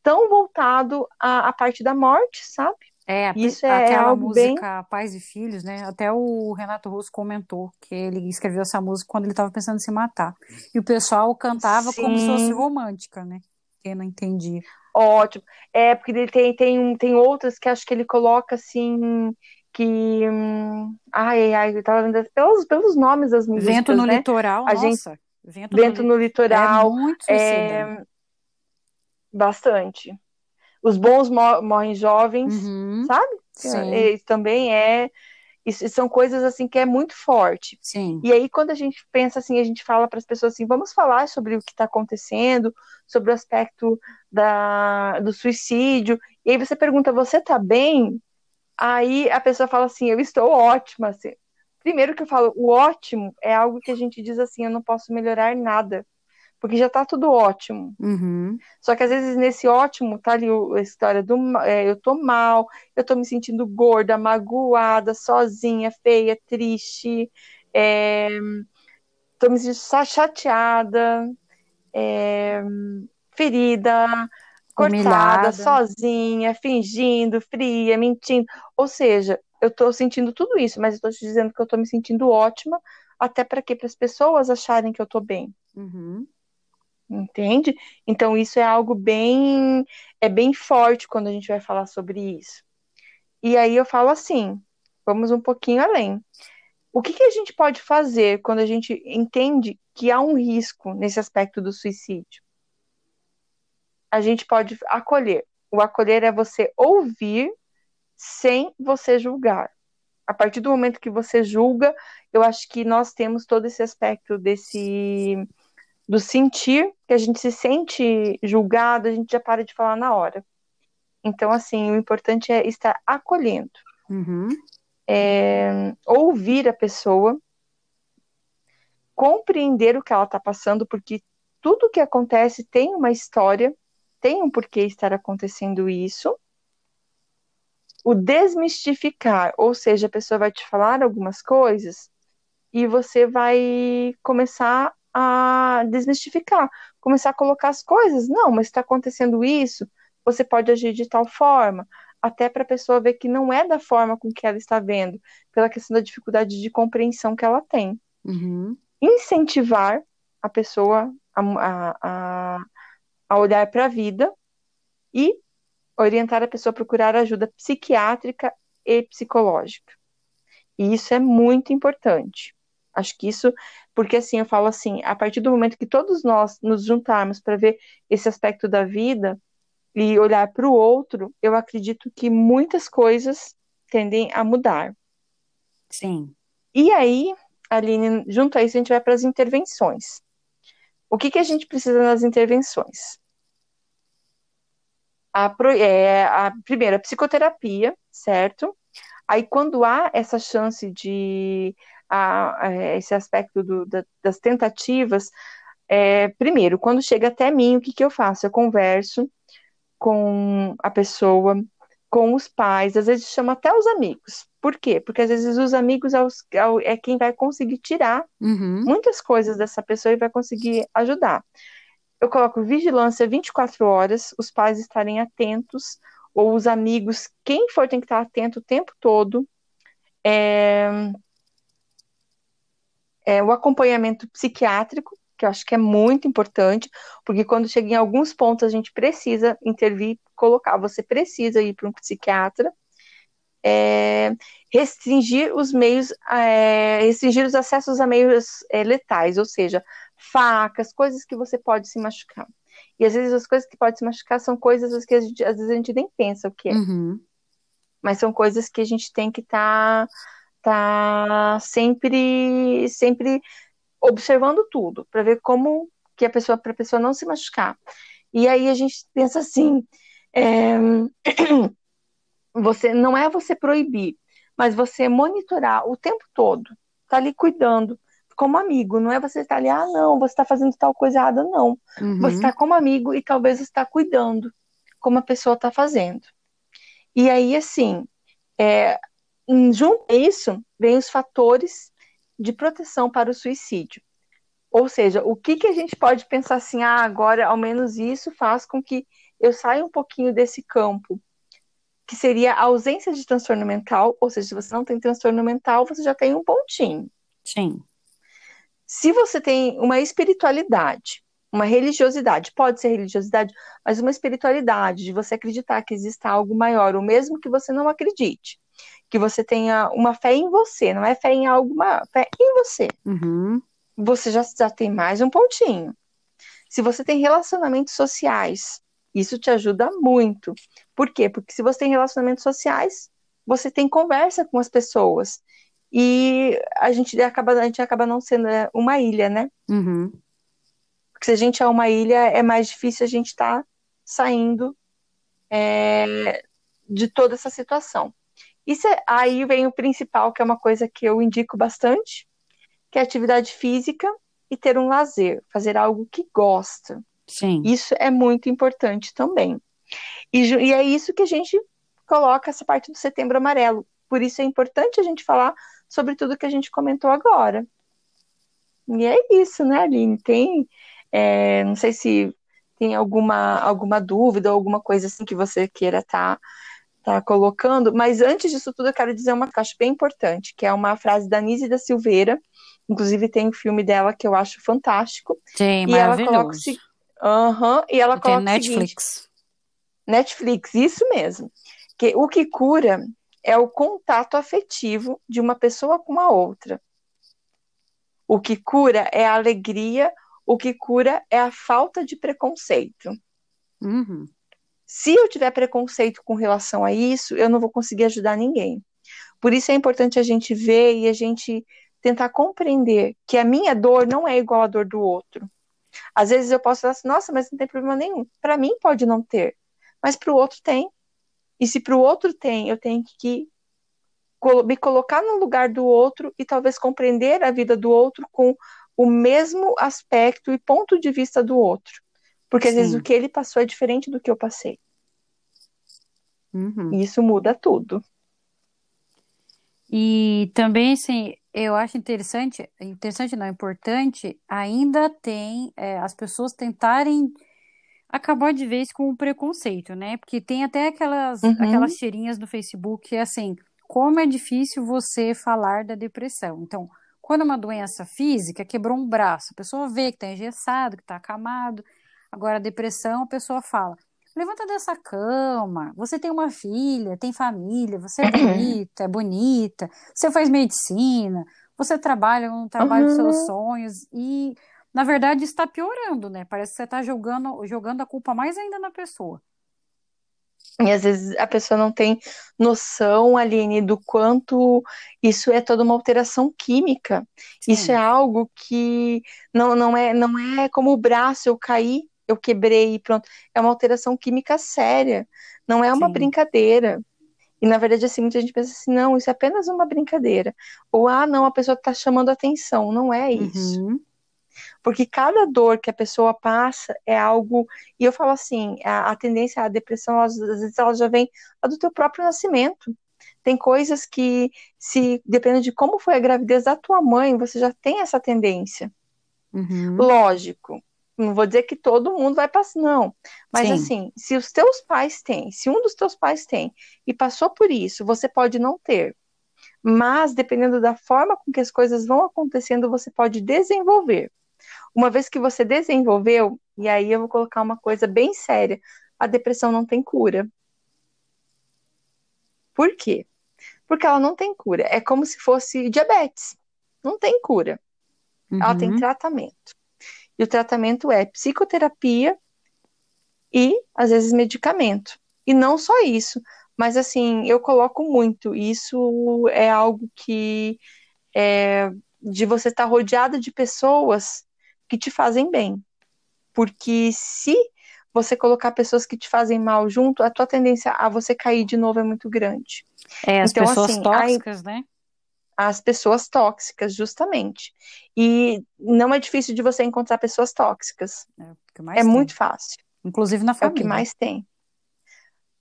Speaker 2: tão voltado à, à parte da morte, sabe?
Speaker 1: É, Isso é aquela algo música bem... Pais e Filhos, né? Até o Renato Russo comentou que ele escreveu essa música quando ele estava pensando em se matar. E o pessoal cantava Sim. como se fosse romântica, né? Quem não entendia.
Speaker 2: Ótimo. É, porque ele tem, tem, tem outras que acho que ele coloca assim. Que. Hum, ai, ai, eu tava vendo pelos, pelos nomes das músicas.
Speaker 1: Vento no
Speaker 2: né?
Speaker 1: litoral, a
Speaker 2: nossa.
Speaker 1: Gente...
Speaker 2: Vento, Vento no, no, litoral.
Speaker 1: É muito é...
Speaker 2: Bastante. Os bons morrem jovens,
Speaker 1: uhum,
Speaker 2: sabe?
Speaker 1: Sim.
Speaker 2: também é. Isso são coisas assim que é muito forte.
Speaker 1: Sim.
Speaker 2: E aí, quando a gente pensa assim, a gente fala para as pessoas assim: vamos falar sobre o que está acontecendo, sobre o aspecto da, do suicídio. E aí você pergunta: você está bem? Aí a pessoa fala assim: eu estou ótima. Assim. Primeiro que eu falo, o ótimo é algo que a gente diz assim: eu não posso melhorar nada porque já tá tudo ótimo.
Speaker 1: Uhum.
Speaker 2: Só que às vezes nesse ótimo tá ali a história do é, eu tô mal, eu tô me sentindo gorda, magoada, sozinha, feia, triste, é, tô me sentindo chateada, é, ferida, cortada, Humilhada. sozinha, fingindo, fria, mentindo. Ou seja, eu tô sentindo tudo isso, mas eu tô te dizendo que eu tô me sentindo ótima, até para quê? Para as pessoas acharem que eu tô bem.
Speaker 1: Uhum
Speaker 2: entende? Então isso é algo bem é bem forte quando a gente vai falar sobre isso. E aí eu falo assim, vamos um pouquinho além. O que, que a gente pode fazer quando a gente entende que há um risco nesse aspecto do suicídio? A gente pode acolher. O acolher é você ouvir sem você julgar. A partir do momento que você julga, eu acho que nós temos todo esse aspecto desse do sentir, que a gente se sente julgado, a gente já para de falar na hora. Então, assim, o importante é estar acolhendo.
Speaker 1: Uhum.
Speaker 2: É, ouvir a pessoa, compreender o que ela está passando, porque tudo que acontece tem uma história, tem um porquê estar acontecendo isso. O desmistificar, ou seja, a pessoa vai te falar algumas coisas e você vai começar a desmistificar, começar a colocar as coisas. Não, mas está acontecendo isso, você pode agir de tal forma, até para a pessoa ver que não é da forma com que ela está vendo, pela questão da dificuldade de compreensão que ela tem.
Speaker 1: Uhum.
Speaker 2: Incentivar a pessoa a, a, a, a olhar para a vida e orientar a pessoa a procurar ajuda psiquiátrica e psicológica. E isso é muito importante. Acho que isso, porque assim, eu falo assim, a partir do momento que todos nós nos juntarmos para ver esse aspecto da vida e olhar para o outro, eu acredito que muitas coisas tendem a mudar.
Speaker 1: Sim.
Speaker 2: E aí, Aline, junto a isso, a gente vai para as intervenções. O que, que a gente precisa nas intervenções? A, é, a primeira, a psicoterapia, certo? Aí, quando há essa chance de a, a esse aspecto do, da, das tentativas, é, primeiro, quando chega até mim, o que, que eu faço? Eu converso com a pessoa, com os pais, às vezes chama até os amigos. Por quê? Porque às vezes os amigos é, quem vai conseguir tirar uhum. muitas coisas dessa pessoa e vai conseguir ajudar. Eu coloco vigilância 24 horas, os pais estarem atentos, ou os amigos, quem for tem que estar atento o tempo todo. É, é, o acompanhamento psiquiátrico, que eu acho que é muito importante, porque quando chega em alguns pontos a gente precisa intervir, colocar, você precisa ir para um psiquiatra. É, restringir os meios, é, restringir os acessos a meios é, letais, ou seja, facas, coisas que você pode se machucar. E às vezes as coisas que podem se machucar são coisas que gente, às vezes a gente nem pensa o que é. Uhum. Mas são coisas que a gente tem que estar tá, tá sempre, sempre observando tudo, para ver como que a pessoa, para a pessoa não se machucar. E aí a gente pensa assim, é, você não é você proibir, mas você monitorar o tempo todo, tá ali cuidando, como amigo, não é você estar tá ali, ah, não, você está fazendo tal coisa errada, não. Uhum. Você está como amigo e talvez você está cuidando, como a pessoa está fazendo. E aí, assim, é, junto a isso, vem os fatores de proteção para o suicídio. Ou seja, o que, que a gente pode pensar assim, ah, agora ao menos isso faz com que eu saia um pouquinho desse campo, que seria a ausência de transtorno mental, ou seja, se você não tem transtorno mental, você já tem um pontinho.
Speaker 1: Sim.
Speaker 2: Se você tem uma espiritualidade, uma religiosidade, pode ser religiosidade, mas uma espiritualidade de você acreditar que exista algo maior, ou mesmo que você não acredite, que você tenha uma fé em você, não é fé em algo maior, fé em você. Uhum. Você já, já tem mais um pontinho. Se você tem relacionamentos sociais, isso te ajuda muito. Por quê? Porque se você tem relacionamentos sociais, você tem conversa com as pessoas e a gente acaba, a gente acaba não sendo é, uma ilha, né? Uhum. Porque se a gente é uma ilha, é mais difícil a gente estar tá saindo é, de toda essa situação. Isso é, aí vem o principal, que é uma coisa que eu indico bastante, que é atividade física e ter um lazer, fazer algo que gosta.
Speaker 1: Sim.
Speaker 2: Isso é muito importante também. E, e é isso que a gente coloca essa parte do setembro amarelo. Por isso é importante a gente falar sobre tudo que a gente comentou agora. E é isso, né, Aline? Tem, é, não sei se tem alguma, alguma dúvida ou alguma coisa assim que você queira estar tá, tá colocando, mas antes disso tudo eu quero dizer uma que acho bem importante, que é uma frase da Nise da Silveira, inclusive tem um filme dela que eu acho fantástico.
Speaker 1: Sim, e ela coloca
Speaker 2: Uhum, e ela coloca
Speaker 1: Netflix.
Speaker 2: Seguinte, Netflix, isso mesmo. Que o que cura é o contato afetivo de uma pessoa com a outra. O que cura é a alegria, o que cura é a falta de preconceito. Uhum. Se eu tiver preconceito com relação a isso, eu não vou conseguir ajudar ninguém. Por isso é importante a gente ver e a gente tentar compreender que a minha dor não é igual à dor do outro. Às vezes eu posso falar assim, nossa, mas não tem problema nenhum. Para mim pode não ter, mas para o outro tem. E se para o outro tem, eu tenho que me colocar no lugar do outro e talvez compreender a vida do outro com o mesmo aspecto e ponto de vista do outro. Porque às Sim. vezes o que ele passou é diferente do que eu passei. Uhum. E isso muda tudo.
Speaker 1: E também, assim, eu acho interessante, interessante não, importante, ainda tem é, as pessoas tentarem acabar de vez com o preconceito, né? Porque tem até aquelas, uhum. aquelas tirinhas no Facebook é assim, como é difícil você falar da depressão. Então, quando é uma doença física, quebrou um braço, a pessoa vê que está engessado, que está acamado, Agora, a depressão, a pessoa fala: levanta dessa cama, você tem uma filha, tem família, você é bonita, é bonita, você faz medicina, você trabalha um trabalho dos seus sonhos e, na verdade, está piorando, né? Parece que você está jogando, jogando a culpa mais ainda na pessoa.
Speaker 2: E às vezes a pessoa não tem noção, Aline, do quanto isso é toda uma alteração química. Sim. Isso é algo que não, não, é, não é como o braço, eu caí, eu quebrei e pronto. É uma alteração química séria. Não é uma Sim. brincadeira. E na verdade, assim, muita gente pensa assim, não, isso é apenas uma brincadeira. Ou, ah, não, a pessoa está chamando atenção. Não é isso. Uhum. Porque cada dor que a pessoa passa é algo. E eu falo assim: a, a tendência à depressão, às vezes, ela já vem do teu próprio nascimento. Tem coisas que, se dependendo de como foi a gravidez da tua mãe, você já tem essa tendência. Uhum. Lógico. Não vou dizer que todo mundo vai passar, não. Mas Sim. assim, se os teus pais têm, se um dos teus pais tem e passou por isso, você pode não ter. Mas, dependendo da forma com que as coisas vão acontecendo, você pode desenvolver. Uma vez que você desenvolveu, e aí eu vou colocar uma coisa bem séria: a depressão não tem cura. Por quê? Porque ela não tem cura. É como se fosse diabetes. Não tem cura. Uhum. Ela tem uhum. tratamento. E o tratamento é psicoterapia e, às vezes, medicamento. E não só isso, mas assim, eu coloco muito. Isso é algo que é, de você estar rodeada de pessoas que te fazem bem. Porque se você colocar pessoas que te fazem mal junto, a tua tendência a você cair de novo é muito grande.
Speaker 1: É, as então, pessoas assim, tóxicas, aí, né?
Speaker 2: As pessoas tóxicas, justamente. E não é difícil de você encontrar pessoas tóxicas. É, é muito fácil.
Speaker 1: Inclusive na família.
Speaker 2: É o que mais tem.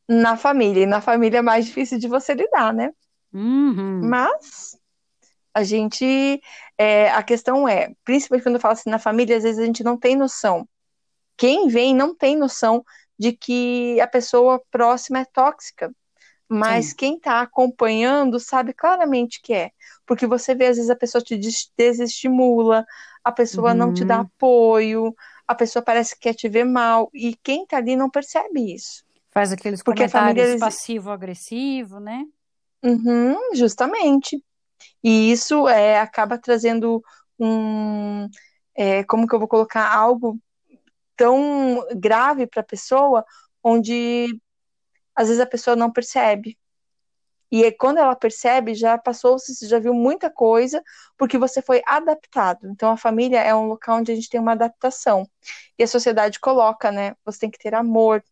Speaker 2: Na família. E na família é mais difícil de você lidar, né?
Speaker 1: Uhum.
Speaker 2: Mas a gente. É, a questão é, principalmente quando eu falo assim na família, às vezes a gente não tem noção. Quem vem não tem noção de que a pessoa próxima é tóxica. Mas Sim. quem está acompanhando sabe claramente que é. Porque você vê, às vezes, a pessoa te desestimula, a pessoa uhum. não te dá uhum. apoio, a pessoa parece que quer te ver mal. E quem está ali não percebe isso.
Speaker 1: Faz aqueles Porque comentários família... passivo-agressivo, né?
Speaker 2: Uhum, justamente. E isso é, acaba trazendo um. É, como que eu vou colocar? Algo tão grave para a pessoa, onde às vezes a pessoa não percebe. E quando ela percebe, já passou, você já viu muita coisa, porque você foi adaptado. Então, a família é um local onde a gente tem uma adaptação. E a sociedade coloca, né? Você tem que ter amor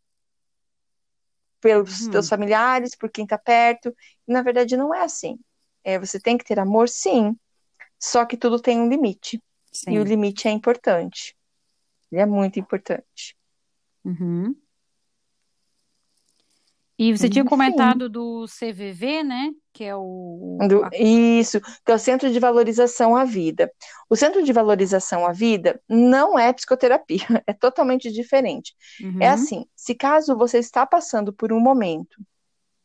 Speaker 2: pelos teus familiares, por quem está perto. E, na verdade, não é assim. É, você tem que ter amor, sim, só que tudo tem um limite. Sim. E o limite é importante. Ele é muito importante.
Speaker 1: Uhum. E você tinha comentado do CVV, né? Que é o.
Speaker 2: Do, isso, que é o Centro de Valorização à Vida. O Centro de Valorização à Vida não é psicoterapia, é totalmente diferente. É uhum. É assim: se caso você está passando por um momento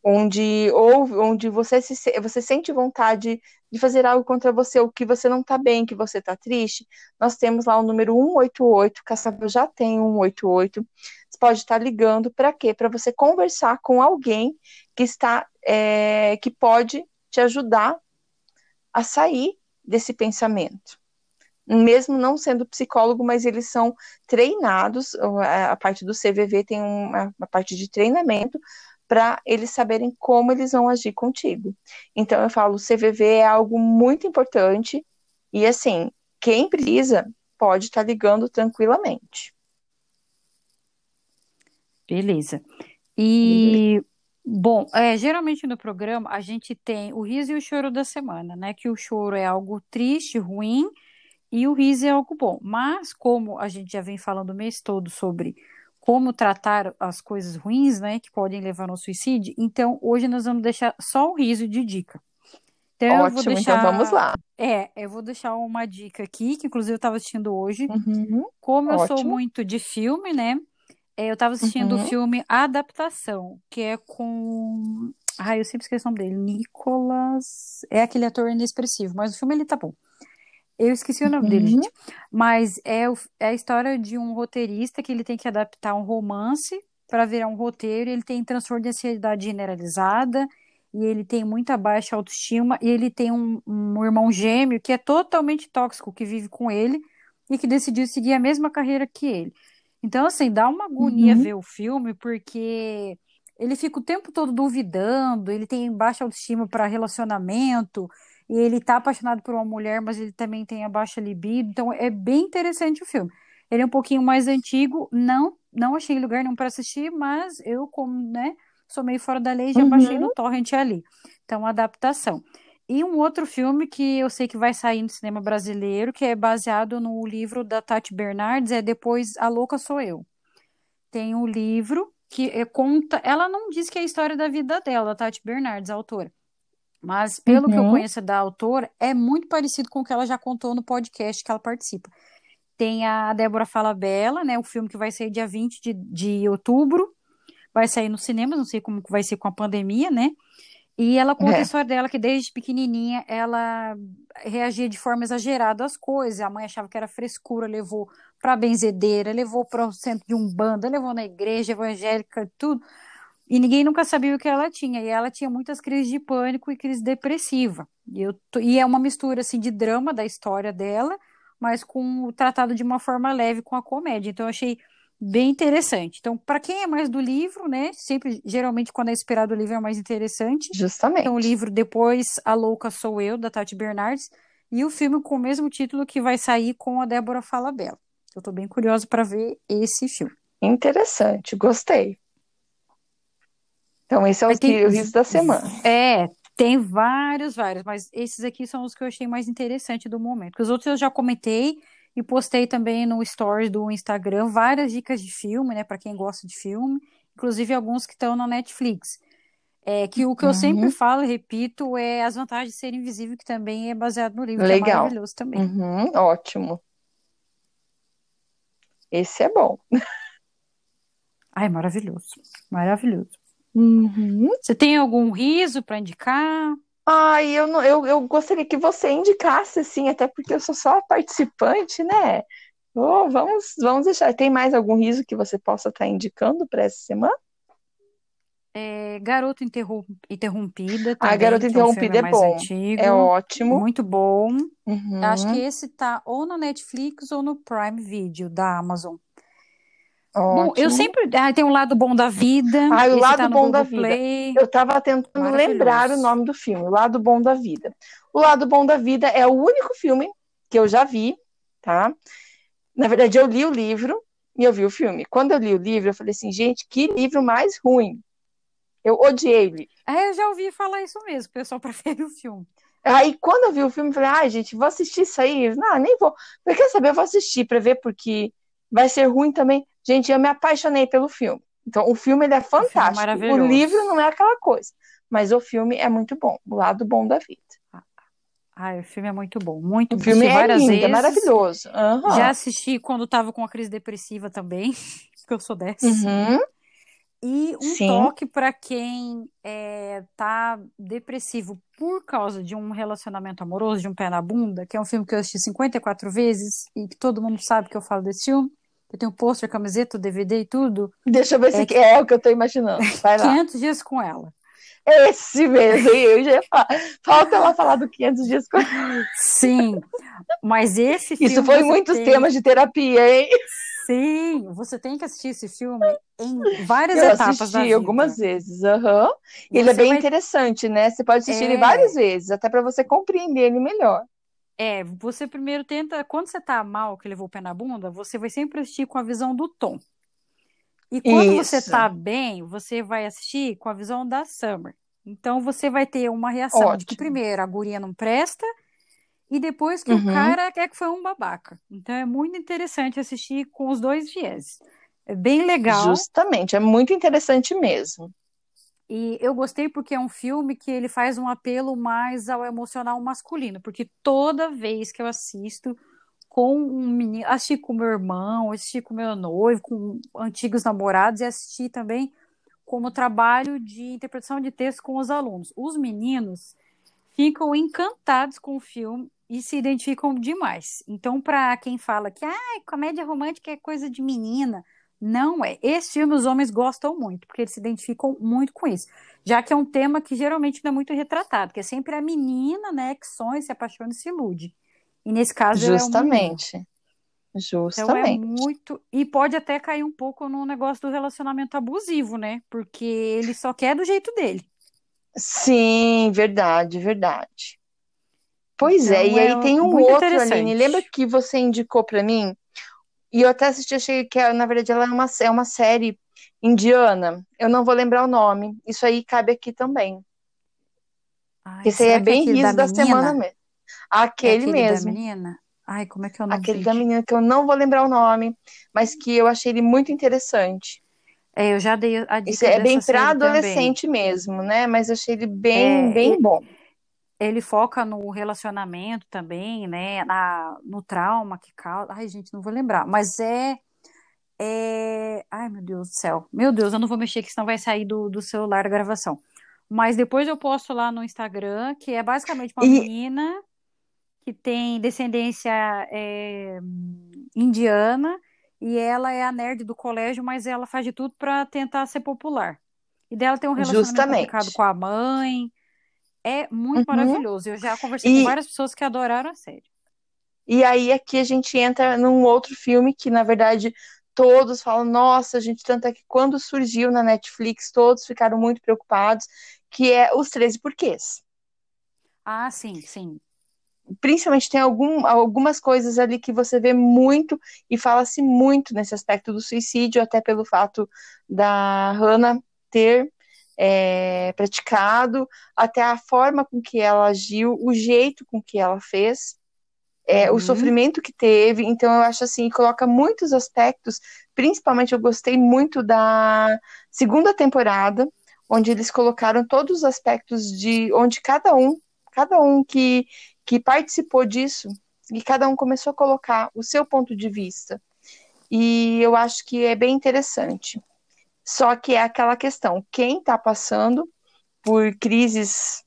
Speaker 2: onde ou onde você se você sente vontade de fazer algo contra você, ou que você não está bem, que você está triste, nós temos lá o número 188, Caçador já tem 188. Você pode estar ligando para quê? Para você conversar com alguém que está é, que pode te ajudar a sair desse pensamento. Mesmo não sendo psicólogo, mas eles são treinados, a parte do CVV tem uma, uma parte de treinamento para eles saberem como eles vão agir contigo. Então eu falo, o CVV é algo muito importante e assim, quem precisa pode estar tá ligando tranquilamente.
Speaker 1: Beleza. E bom, é, geralmente no programa a gente tem o riso e o choro da semana, né? Que o choro é algo triste, ruim, e o riso é algo bom. Mas como a gente já vem falando o mês todo sobre como tratar as coisas ruins, né, que podem levar ao suicídio. Então, hoje nós vamos deixar só o riso de dica.
Speaker 2: Então, Ótimo, eu vou então deixar... então vamos lá.
Speaker 1: É, eu vou deixar uma dica aqui, que inclusive eu estava assistindo hoje. Uhum. Como eu Ótimo. sou muito de filme, né, é, eu estava assistindo uhum. o filme Adaptação, que é com... Ai, eu sempre esqueço o nome dele. Nicolas... É aquele ator inexpressivo, mas o filme ele tá bom. Eu esqueci o nome uhum. dele, gente. Mas é, é a história de um roteirista que ele tem que adaptar um romance para virar um roteiro. Ele tem transtorno de ansiedade generalizada e ele tem muita baixa autoestima e ele tem um, um irmão gêmeo que é totalmente tóxico, que vive com ele e que decidiu seguir a mesma carreira que ele. Então, assim, dá uma agonia uhum. ver o filme, porque ele fica o tempo todo duvidando, ele tem baixa autoestima para relacionamento, e ele tá apaixonado por uma mulher, mas ele também tem a baixa libido, então é bem interessante o filme. Ele é um pouquinho mais antigo, não não achei lugar não para assistir, mas eu como, né, sou meio fora da lei, já uhum. baixei no torrent ali. Então, adaptação. E um outro filme que eu sei que vai sair no cinema brasileiro, que é baseado no livro da Tati Bernardes, é Depois a Louca Sou Eu. Tem um livro que é, conta. Ela não diz que é a história da vida dela, da Tati Bernardes, a autora. Mas, pelo uhum. que eu uhum. conheço da autora, é muito parecido com o que ela já contou no podcast que ela participa. Tem a Débora Falabella, né? O filme que vai sair dia 20 de, de outubro. Vai sair no cinema, não sei como vai ser com a pandemia, né? E ela conta é. a história dela que desde pequenininha ela reagia de forma exagerada às coisas. A mãe achava que era frescura, levou para a benzedeira, levou para o centro de umbanda, levou na igreja evangélica, tudo. E ninguém nunca sabia o que ela tinha. E ela tinha muitas crises de pânico e crise depressiva. E, eu, e é uma mistura assim de drama da história dela, mas com tratado de uma forma leve com a comédia. Então eu achei bem interessante. Então, para quem é mais do livro, né? Sempre, geralmente, quando é inspirado o livro é mais interessante.
Speaker 2: Justamente.
Speaker 1: Então, o livro depois A Louca Sou Eu, da Tati Bernardes, e o filme com o mesmo título que vai sair com a Débora Falabella. Eu estou bem curiosa para ver esse filme.
Speaker 2: Interessante, gostei. Então, esse é o, tem... o riso da semana.
Speaker 1: É, tem vários, vários, mas esses aqui são os que eu achei mais interessante do momento. Porque os outros eu já comentei, e postei também no stories do Instagram várias dicas de filme, né, para quem gosta de filme, inclusive alguns que estão na Netflix. É, que o que uhum. eu sempre falo e repito é as vantagens de ser invisível, que também é baseado no livro, Legal. que é maravilhoso também.
Speaker 2: Uhum, ótimo. Esse é bom.
Speaker 1: Ai, maravilhoso. Maravilhoso.
Speaker 2: Uhum.
Speaker 1: Você tem algum riso para indicar?
Speaker 2: Ai, eu, não, eu, eu gostaria que você indicasse, assim, até porque eu sou só participante, né? Oh, vamos, vamos deixar. Tem mais algum riso que você possa estar tá indicando para essa semana?
Speaker 1: É, Garota Interrompida.
Speaker 2: Ah, também, a Garota Interrompida é, um é bom. Antigo, é ótimo.
Speaker 1: Muito bom.
Speaker 2: Uhum.
Speaker 1: Acho que esse tá ou na Netflix ou no Prime Video da Amazon.
Speaker 2: Ótimo. Bom,
Speaker 1: eu sempre. Ah, tem um lado bom da vida.
Speaker 2: Ah, o lado tá bom da vida. Eu estava tentando lembrar o nome do filme, O Lado Bom da Vida. O Lado Bom da Vida é o único filme que eu já vi, tá? Na verdade, eu li o livro e eu vi o filme. Quando eu li o livro, eu falei assim, gente, que livro mais ruim. Eu odiei ele.
Speaker 1: É, eu já ouvi falar isso mesmo, o pessoal prefere o filme.
Speaker 2: Aí, quando eu vi o filme, eu falei, ai, gente, vou assistir isso aí. Não, nem vou. Eu quer saber, eu vou assistir para ver, porque vai ser ruim também. Gente, eu me apaixonei pelo filme. Então, o filme ele é fantástico. O, o livro não é aquela coisa, mas o filme é muito bom, o lado bom da vida.
Speaker 1: Ah, o filme é muito bom, muito
Speaker 2: bom. O filme é lindo, é vezes. é maravilhoso. Uhum.
Speaker 1: Já assisti quando estava com a crise depressiva também, porque eu sou dessa.
Speaker 2: Uhum.
Speaker 1: E um Sim. toque para quem é, tá depressivo por causa de um relacionamento amoroso, de um pé na bunda, que é um filme que eu assisti 54 vezes e que todo mundo sabe que eu falo desse filme. Eu tenho pôster, camiseta, DVD e tudo.
Speaker 2: Deixa eu ver é se que... é o que eu tô imaginando. Vai lá.
Speaker 1: 500 dias com ela.
Speaker 2: Esse mesmo, eu já falar. Falta ela falar do 500 dias com ela.
Speaker 1: Sim, mas esse filme.
Speaker 2: Isso foi muitos tem... temas de terapia, hein?
Speaker 1: Sim, você tem que assistir esse filme em várias eu etapas assisti da vida.
Speaker 2: algumas vezes, uhum. Ele é bem vai... interessante, né? Você pode assistir é... ele várias vezes, até para você compreender ele melhor.
Speaker 1: É, você primeiro tenta, quando você tá mal, que levou o pé na bunda, você vai sempre assistir com a visão do Tom. E quando Isso. você tá bem, você vai assistir com a visão da Summer. Então você vai ter uma reação Ótimo. de que primeiro a guria não presta e depois que uhum. o cara é que foi um babaca. Então é muito interessante assistir com os dois viés. É bem legal.
Speaker 2: Justamente, é muito interessante mesmo.
Speaker 1: E eu gostei porque é um filme que ele faz um apelo mais ao emocional masculino, porque toda vez que eu assisto com um menino, assisti com meu irmão, assisti com meu noivo, com antigos namorados e assisti também como trabalho de interpretação de texto com os alunos. Os meninos ficam encantados com o filme e se identificam demais. Então, para quem fala que ah, comédia romântica é coisa de menina, não é. Esse filme os homens gostam muito, porque eles se identificam muito com isso. Já que é um tema que geralmente não é muito retratado, que é sempre a menina, né, que sonha, se apaixona e se ilude. E nesse caso
Speaker 2: Justamente.
Speaker 1: É
Speaker 2: Justamente.
Speaker 1: então é muito. E pode até cair um pouco no negócio do relacionamento abusivo, né? Porque ele só quer do jeito dele.
Speaker 2: Sim, verdade, verdade. Pois é, então, é, e aí tem um outro, Aline. Lembra que você indicou para mim? E eu até assisti, achei que, na verdade, ela é uma, é uma série indiana. Eu não vou lembrar o nome. Isso aí cabe aqui também. Ai, Esse aí é bem riso da, da semana mesmo. Aquele, é aquele mesmo.
Speaker 1: Da menina? Ai, como é que é o nome?
Speaker 2: Aquele gente? da menina que eu não vou lembrar o nome, mas que eu achei ele muito interessante.
Speaker 1: É, eu já dei a dica
Speaker 2: Isso é bem para adolescente também. mesmo, né? Mas eu achei ele bem, é, bem bom.
Speaker 1: Ele foca no relacionamento também, né? Na, no trauma que causa. Ai, gente, não vou lembrar. Mas é, é. Ai, meu Deus do céu. Meu Deus, eu não vou mexer, que senão vai sair do, do celular a gravação. Mas depois eu posto lá no Instagram, que é basicamente uma e... menina que tem descendência é, indiana e ela é a nerd do colégio, mas ela faz de tudo para tentar ser popular. E dela tem um relacionamento Justamente. complicado com a mãe. É muito uhum. maravilhoso. Eu já conversei e... com várias pessoas que adoraram a série.
Speaker 2: E aí aqui a gente entra num outro filme que, na verdade, todos falam, nossa, gente, tanto é que quando surgiu na Netflix, todos ficaram muito preocupados, que é Os 13 Porquês.
Speaker 1: Ah, sim, sim
Speaker 2: principalmente tem algum, algumas coisas ali que você vê muito e fala-se muito nesse aspecto do suicídio, até pelo fato da Hannah ter é, praticado, até a forma com que ela agiu, o jeito com que ela fez, é, uhum. o sofrimento que teve. Então, eu acho assim, coloca muitos aspectos. Principalmente, eu gostei muito da segunda temporada, onde eles colocaram todos os aspectos de onde cada um, cada um que que participou disso e cada um começou a colocar o seu ponto de vista. E eu acho que é bem interessante. Só que é aquela questão: quem está passando por crises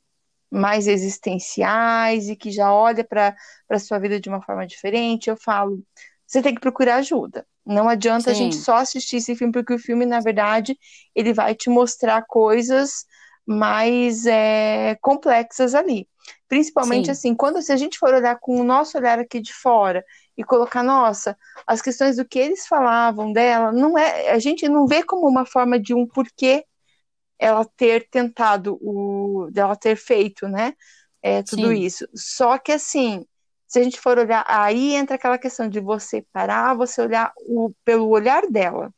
Speaker 2: mais existenciais e que já olha para a sua vida de uma forma diferente, eu falo, você tem que procurar ajuda. Não adianta Sim. a gente só assistir esse filme, porque o filme, na verdade, ele vai te mostrar coisas mais é, complexas ali. Principalmente Sim. assim, quando se a gente for olhar com o nosso olhar aqui de fora e colocar, nossa, as questões do que eles falavam dela, não é, a gente não vê como uma forma de um porquê ela ter tentado o dela ter feito, né? É, tudo Sim. isso. Só que assim, se a gente for olhar, aí entra aquela questão de você parar, você olhar o, pelo olhar dela.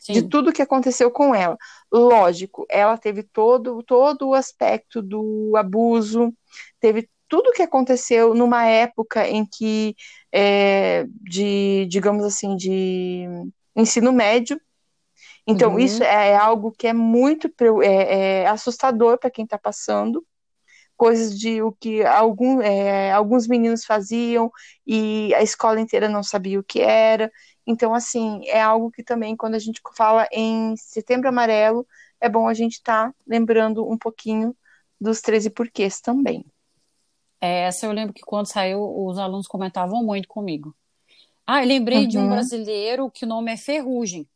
Speaker 2: Sim. De tudo que aconteceu com ela. Lógico, ela teve todo, todo o aspecto do abuso, teve tudo que aconteceu numa época em que, é, de, digamos assim, de ensino médio. Então, uhum. isso é algo que é muito é, é assustador para quem está passando. Coisas de o que algum, é, alguns meninos faziam e a escola inteira não sabia o que era. Então, assim, é algo que também, quando a gente fala em Setembro Amarelo, é bom a gente estar tá lembrando um pouquinho dos 13 porquês também.
Speaker 1: É, essa eu lembro que quando saiu, os alunos comentavam muito comigo. Ah, eu lembrei uhum. de um uhum. brasileiro que o nome é Ferrugem.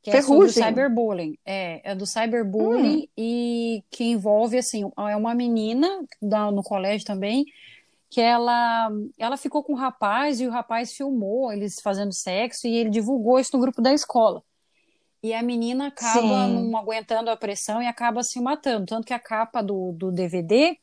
Speaker 1: Que Ferrugem. é do cyberbullying. É, é do cyberbullying hum. e que envolve, assim, é uma menina no colégio também que ela, ela ficou com o rapaz e o rapaz filmou eles fazendo sexo e ele divulgou isso no grupo da escola. E a menina acaba Sim. não aguentando a pressão e acaba se matando. Tanto que a capa do, do DVD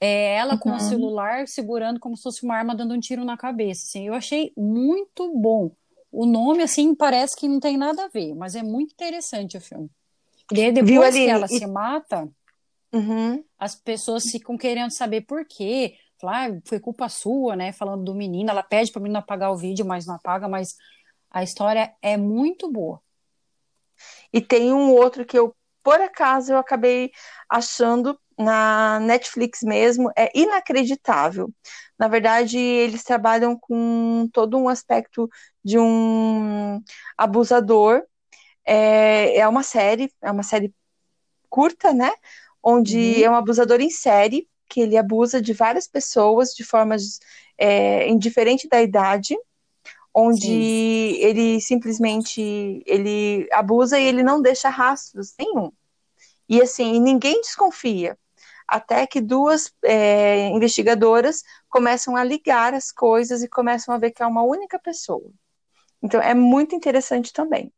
Speaker 1: é ela uhum. com o uhum. celular segurando como se fosse uma arma dando um tiro na cabeça. Assim, eu achei muito bom. O nome, assim, parece que não tem nada a ver, mas é muito interessante o filme. E aí, depois Viu, que ela e... se mata, uhum. as pessoas ficam querendo saber por quê falar, ah, foi culpa sua, né? Falando do menino, ela pede para o menino apagar o vídeo, mas não apaga, mas a história é muito boa.
Speaker 2: E tem um outro que eu, por acaso, eu acabei achando na Netflix mesmo, é inacreditável. Na verdade, eles trabalham com todo um aspecto de um abusador. É, é uma série, é uma série curta, né? Onde uhum. é um abusador em série que ele abusa de várias pessoas de formas é, indiferente da idade, onde Sim. ele simplesmente ele abusa e ele não deixa rastros nenhum. E assim, ninguém desconfia. Até que duas é, investigadoras começam a ligar as coisas e começam a ver que é uma única pessoa. Então é muito interessante também.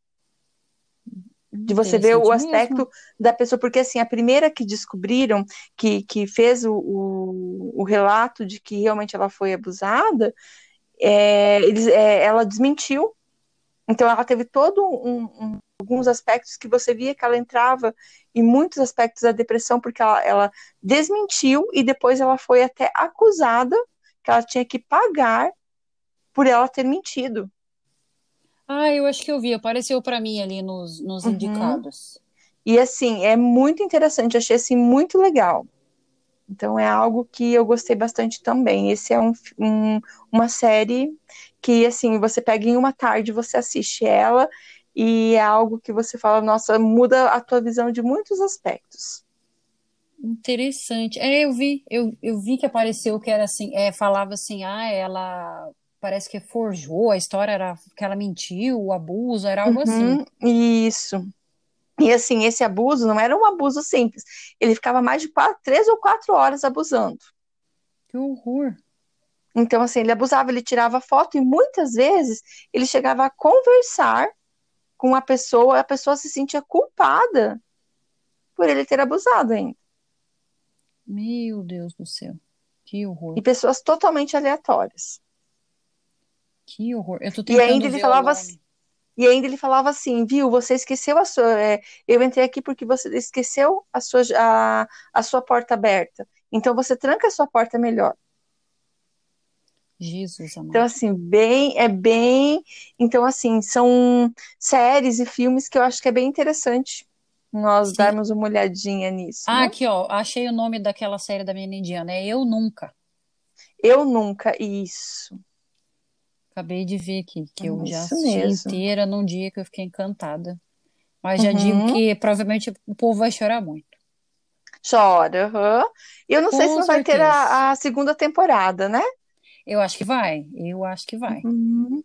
Speaker 2: De você ver o aspecto mesmo. da pessoa, porque assim, a primeira que descobriram, que, que fez o, o, o relato de que realmente ela foi abusada, é, eles, é, ela desmentiu. Então ela teve todo um, um, alguns aspectos que você via que ela entrava em muitos aspectos da depressão, porque ela, ela desmentiu e depois ela foi até acusada que ela tinha que pagar por ela ter mentido.
Speaker 1: Ah, eu acho que eu vi, apareceu para mim ali nos, nos uhum. indicados.
Speaker 2: E assim, é muito interessante, achei assim muito legal. Então é algo que eu gostei bastante também. Esse é um, um, uma série que assim, você pega em uma tarde, você assiste ela e é algo que você fala, nossa, muda a tua visão de muitos aspectos.
Speaker 1: Interessante. É, eu vi, eu, eu vi que apareceu que era assim, é, falava assim, ah, ela parece que forjou, a história era que ela mentiu, o abuso, era algo assim.
Speaker 2: uhum, assim. Isso. E assim, esse abuso não era um abuso simples. Ele ficava mais de quatro, três ou quatro horas abusando.
Speaker 1: Que horror.
Speaker 2: Então, assim, ele abusava, ele tirava foto e muitas vezes ele chegava a conversar com a pessoa, a pessoa se sentia culpada por ele ter abusado ainda.
Speaker 1: Meu Deus do céu. Que horror.
Speaker 2: E pessoas totalmente aleatórias.
Speaker 1: Que horror. Eu tô
Speaker 2: e ainda ele falava assim, e ainda ele falava assim, viu, você esqueceu a sua. É, eu entrei aqui porque você esqueceu a sua, a, a sua porta aberta. Então você tranca a sua porta melhor.
Speaker 1: Jesus, amor.
Speaker 2: Então, assim, bem, é bem. Então, assim, são séries e filmes que eu acho que é bem interessante nós Sim. darmos uma olhadinha nisso.
Speaker 1: Ah, né? aqui, ó, achei o nome daquela série da menina indiana, é Eu Nunca.
Speaker 2: Eu Nunca, isso.
Speaker 1: Acabei de ver aqui, que eu já assisti mesmo. inteira num dia que eu fiquei encantada. Mas já uhum. digo que provavelmente o povo vai chorar muito.
Speaker 2: Chora, uhum. Eu não Com sei se não vai ter a, a, segunda temporada, né?
Speaker 1: Eu acho que vai, eu acho que vai.
Speaker 2: Uhum.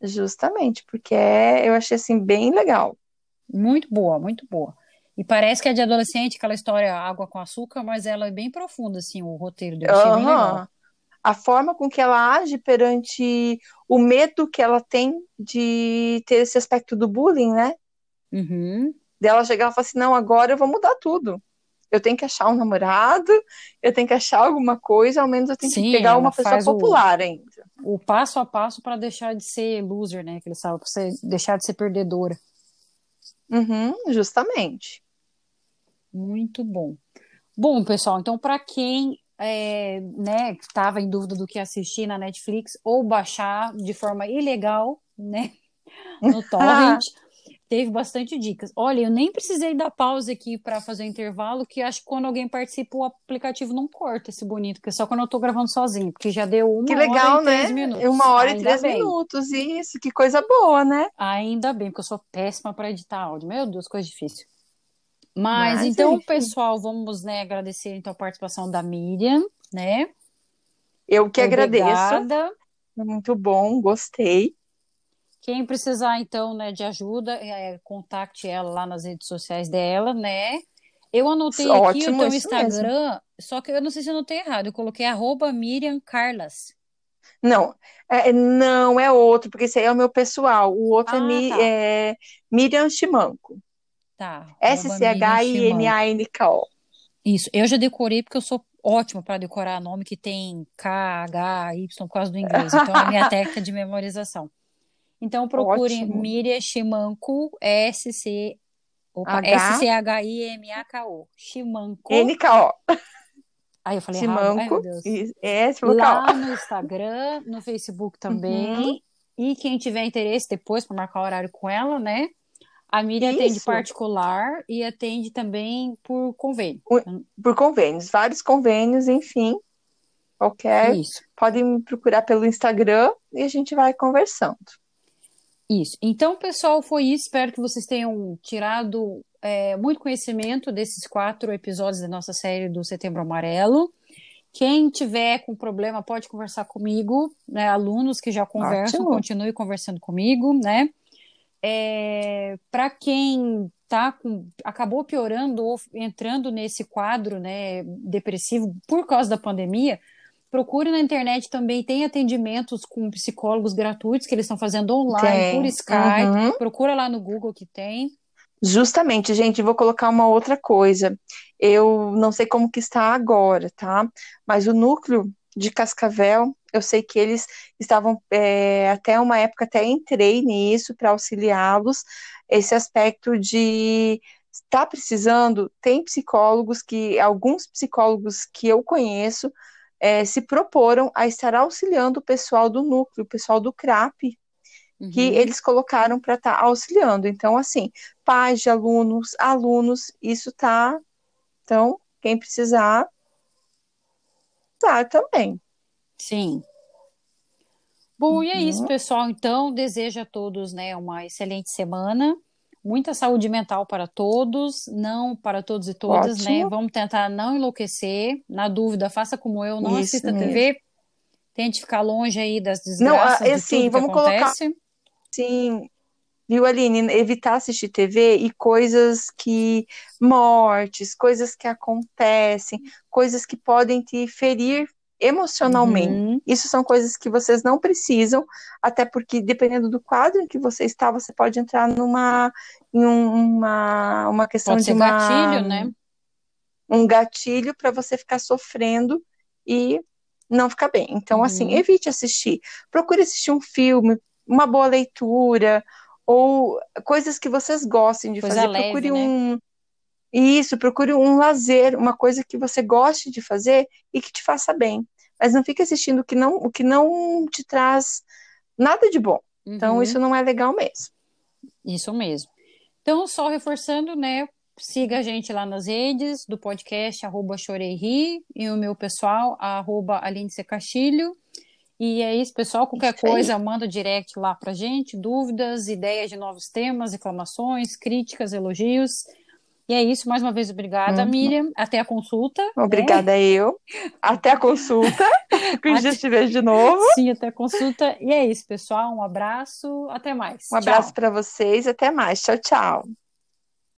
Speaker 2: Justamente, porque é, eu achei assim bem legal.
Speaker 1: Muito boa, muito boa. E parece que é de adolescente, aquela história água com açúcar, mas ela é bem profunda, assim, o roteiro. Achei uhum. bem legal
Speaker 2: a forma com que ela age perante o medo que ela tem de ter esse aspecto do bullying, né?
Speaker 1: Uhum.
Speaker 2: Dela chegar e falar assim: não, agora eu vou mudar tudo. Eu tenho que achar um namorado, eu tenho que achar alguma coisa, ao menos eu tenho Sim, que pegar uma pessoa popular
Speaker 1: o,
Speaker 2: ainda.
Speaker 1: O passo a passo para deixar de ser loser, né? Que eles falam, para deixar de ser perdedora.
Speaker 2: Uhum, justamente.
Speaker 1: Muito bom. Bom, pessoal, então para quem é, né, estava em dúvida do que assistir na Netflix ou baixar de forma ilegal, né, no torrent, teve bastante dicas. Olha, eu nem precisei dar pausa aqui para fazer o intervalo, que acho que quando alguém participa o aplicativo não corta esse bonito, que é só quando eu estou gravando sozinho, porque já deu uma que legal, hora e três né? minutos.
Speaker 2: Uma hora Ainda e três bem. minutos, isso, que coisa boa, né?
Speaker 1: Ainda bem, porque eu sou péssima para editar áudio. Meu Deus, coisa difícil. Mas, Mas então, enfim. pessoal, vamos né, agradecer então, a participação da Miriam, né?
Speaker 2: Eu que Obrigada. agradeço. Muito bom, gostei.
Speaker 1: Quem precisar, então, né, de ajuda, é, contacte ela lá nas redes sociais dela, né? Eu anotei Ótimo, aqui o teu Instagram, mesmo. só que eu não sei se eu anotei errado. Eu coloquei arroba Miriam Carlas.
Speaker 2: Não, é, não é outro, porque esse aí é o meu pessoal. O outro é ah, é, tá. é Miriam Chimanco.
Speaker 1: Tá.
Speaker 2: S-C-H-I-M-A-N-K-O.
Speaker 1: Isso. Eu já decorei porque eu sou ótima para decorar nome que tem K, H, Y causa do inglês. Então, é a minha técnica de memorização. Então, procure Ótimo. Miriam Shimanko, S-C... S-C-H-I-M-A-K-O. Shimanko.
Speaker 2: N-K-O.
Speaker 1: Aí eu falei Shimanko. Ai, meu Deus.
Speaker 2: É,
Speaker 1: Lá no Instagram, no Facebook também. Uhum. E quem tiver interesse depois para marcar o horário com ela, né? A Miriam Isso. atende particular e atende também por convênio.
Speaker 2: Por convênios, vários convênios, enfim. Qualquer. Isso. Podem me procurar pelo Instagram e a gente vai conversando.
Speaker 1: Isso. Então, pessoal, foi isso. Espero que vocês tenham tirado é, muito conhecimento desses quatro episódios da nossa série do Setembro Amarelo. Quem tiver com problema pode conversar comigo, né? Alunos que já conversam, Ótimo. continue conversando comigo, né? É, Para quem tá com, acabou piorando ou entrando nesse quadro, né, depressivo por causa da pandemia, procure na internet também, tem atendimentos com psicólogos gratuitos que eles estão fazendo online, tem. por Skype. Uhum. Procura lá no Google que tem.
Speaker 2: Justamente, gente, vou colocar uma outra coisa. Eu não sei como que está agora, tá? Mas o núcleo de Cascavel, eu sei que eles estavam é, até uma época até entrei nisso para auxiliá-los. Esse aspecto de está precisando, tem psicólogos que alguns psicólogos que eu conheço é, se proporam a estar auxiliando o pessoal do núcleo, o pessoal do CRAP, uhum. que eles colocaram para estar tá auxiliando. Então, assim, pais de alunos, alunos, isso tá. Então, quem precisar, também.
Speaker 1: Sim. Bom, uhum. e é isso, uhum. pessoal. Então, desejo a todos né, uma excelente semana. Muita saúde mental para todos, não para todos e todas, né? Ótimo. né? Vamos tentar não enlouquecer. Na dúvida, faça como eu, não isso assista mesmo. TV. Tente ficar longe aí das desgraças não, assim, vamos acontece. colocar
Speaker 2: Sim, viu, Aline? Evitar assistir TV e coisas que. mortes, coisas que acontecem, coisas que podem te ferir emocionalmente. Uhum. Isso são coisas que vocês não precisam, até porque dependendo do quadro em que você está, você pode entrar numa em uma, uma questão pode de uma,
Speaker 1: gatilho, né?
Speaker 2: Um gatilho para você ficar sofrendo e não ficar bem. Então, assim, uhum. assim, evite assistir. Procure assistir um filme, uma boa leitura ou coisas que vocês gostem de Coisa fazer. Leve, procure né? um isso, procure um lazer, uma coisa que você goste de fazer e que te faça bem. Mas não fique assistindo o que não, o que não te traz nada de bom. Então, uhum. Então, isso não é legal mesmo.
Speaker 1: Isso mesmo. Então, só reforçando, né? Siga a gente lá nas redes do podcast, arroba Choreiri, e o meu pessoal, arroba Aline Castilho. E é isso, pessoal. Qualquer coisa, manda direct lá pra gente, dúvidas, ideias de novos temas, reclamações, críticas, elogios. E é isso, mais uma vez, obrigada, uhum. Miriam. Até a consulta.
Speaker 2: Obrigada né? eu. Até a consulta. que a gente te veja de novo.
Speaker 1: Sim, até a consulta. E é isso, pessoal. Um abraço. Até mais.
Speaker 2: Um abraço para vocês. Até mais. Tchau, tchau.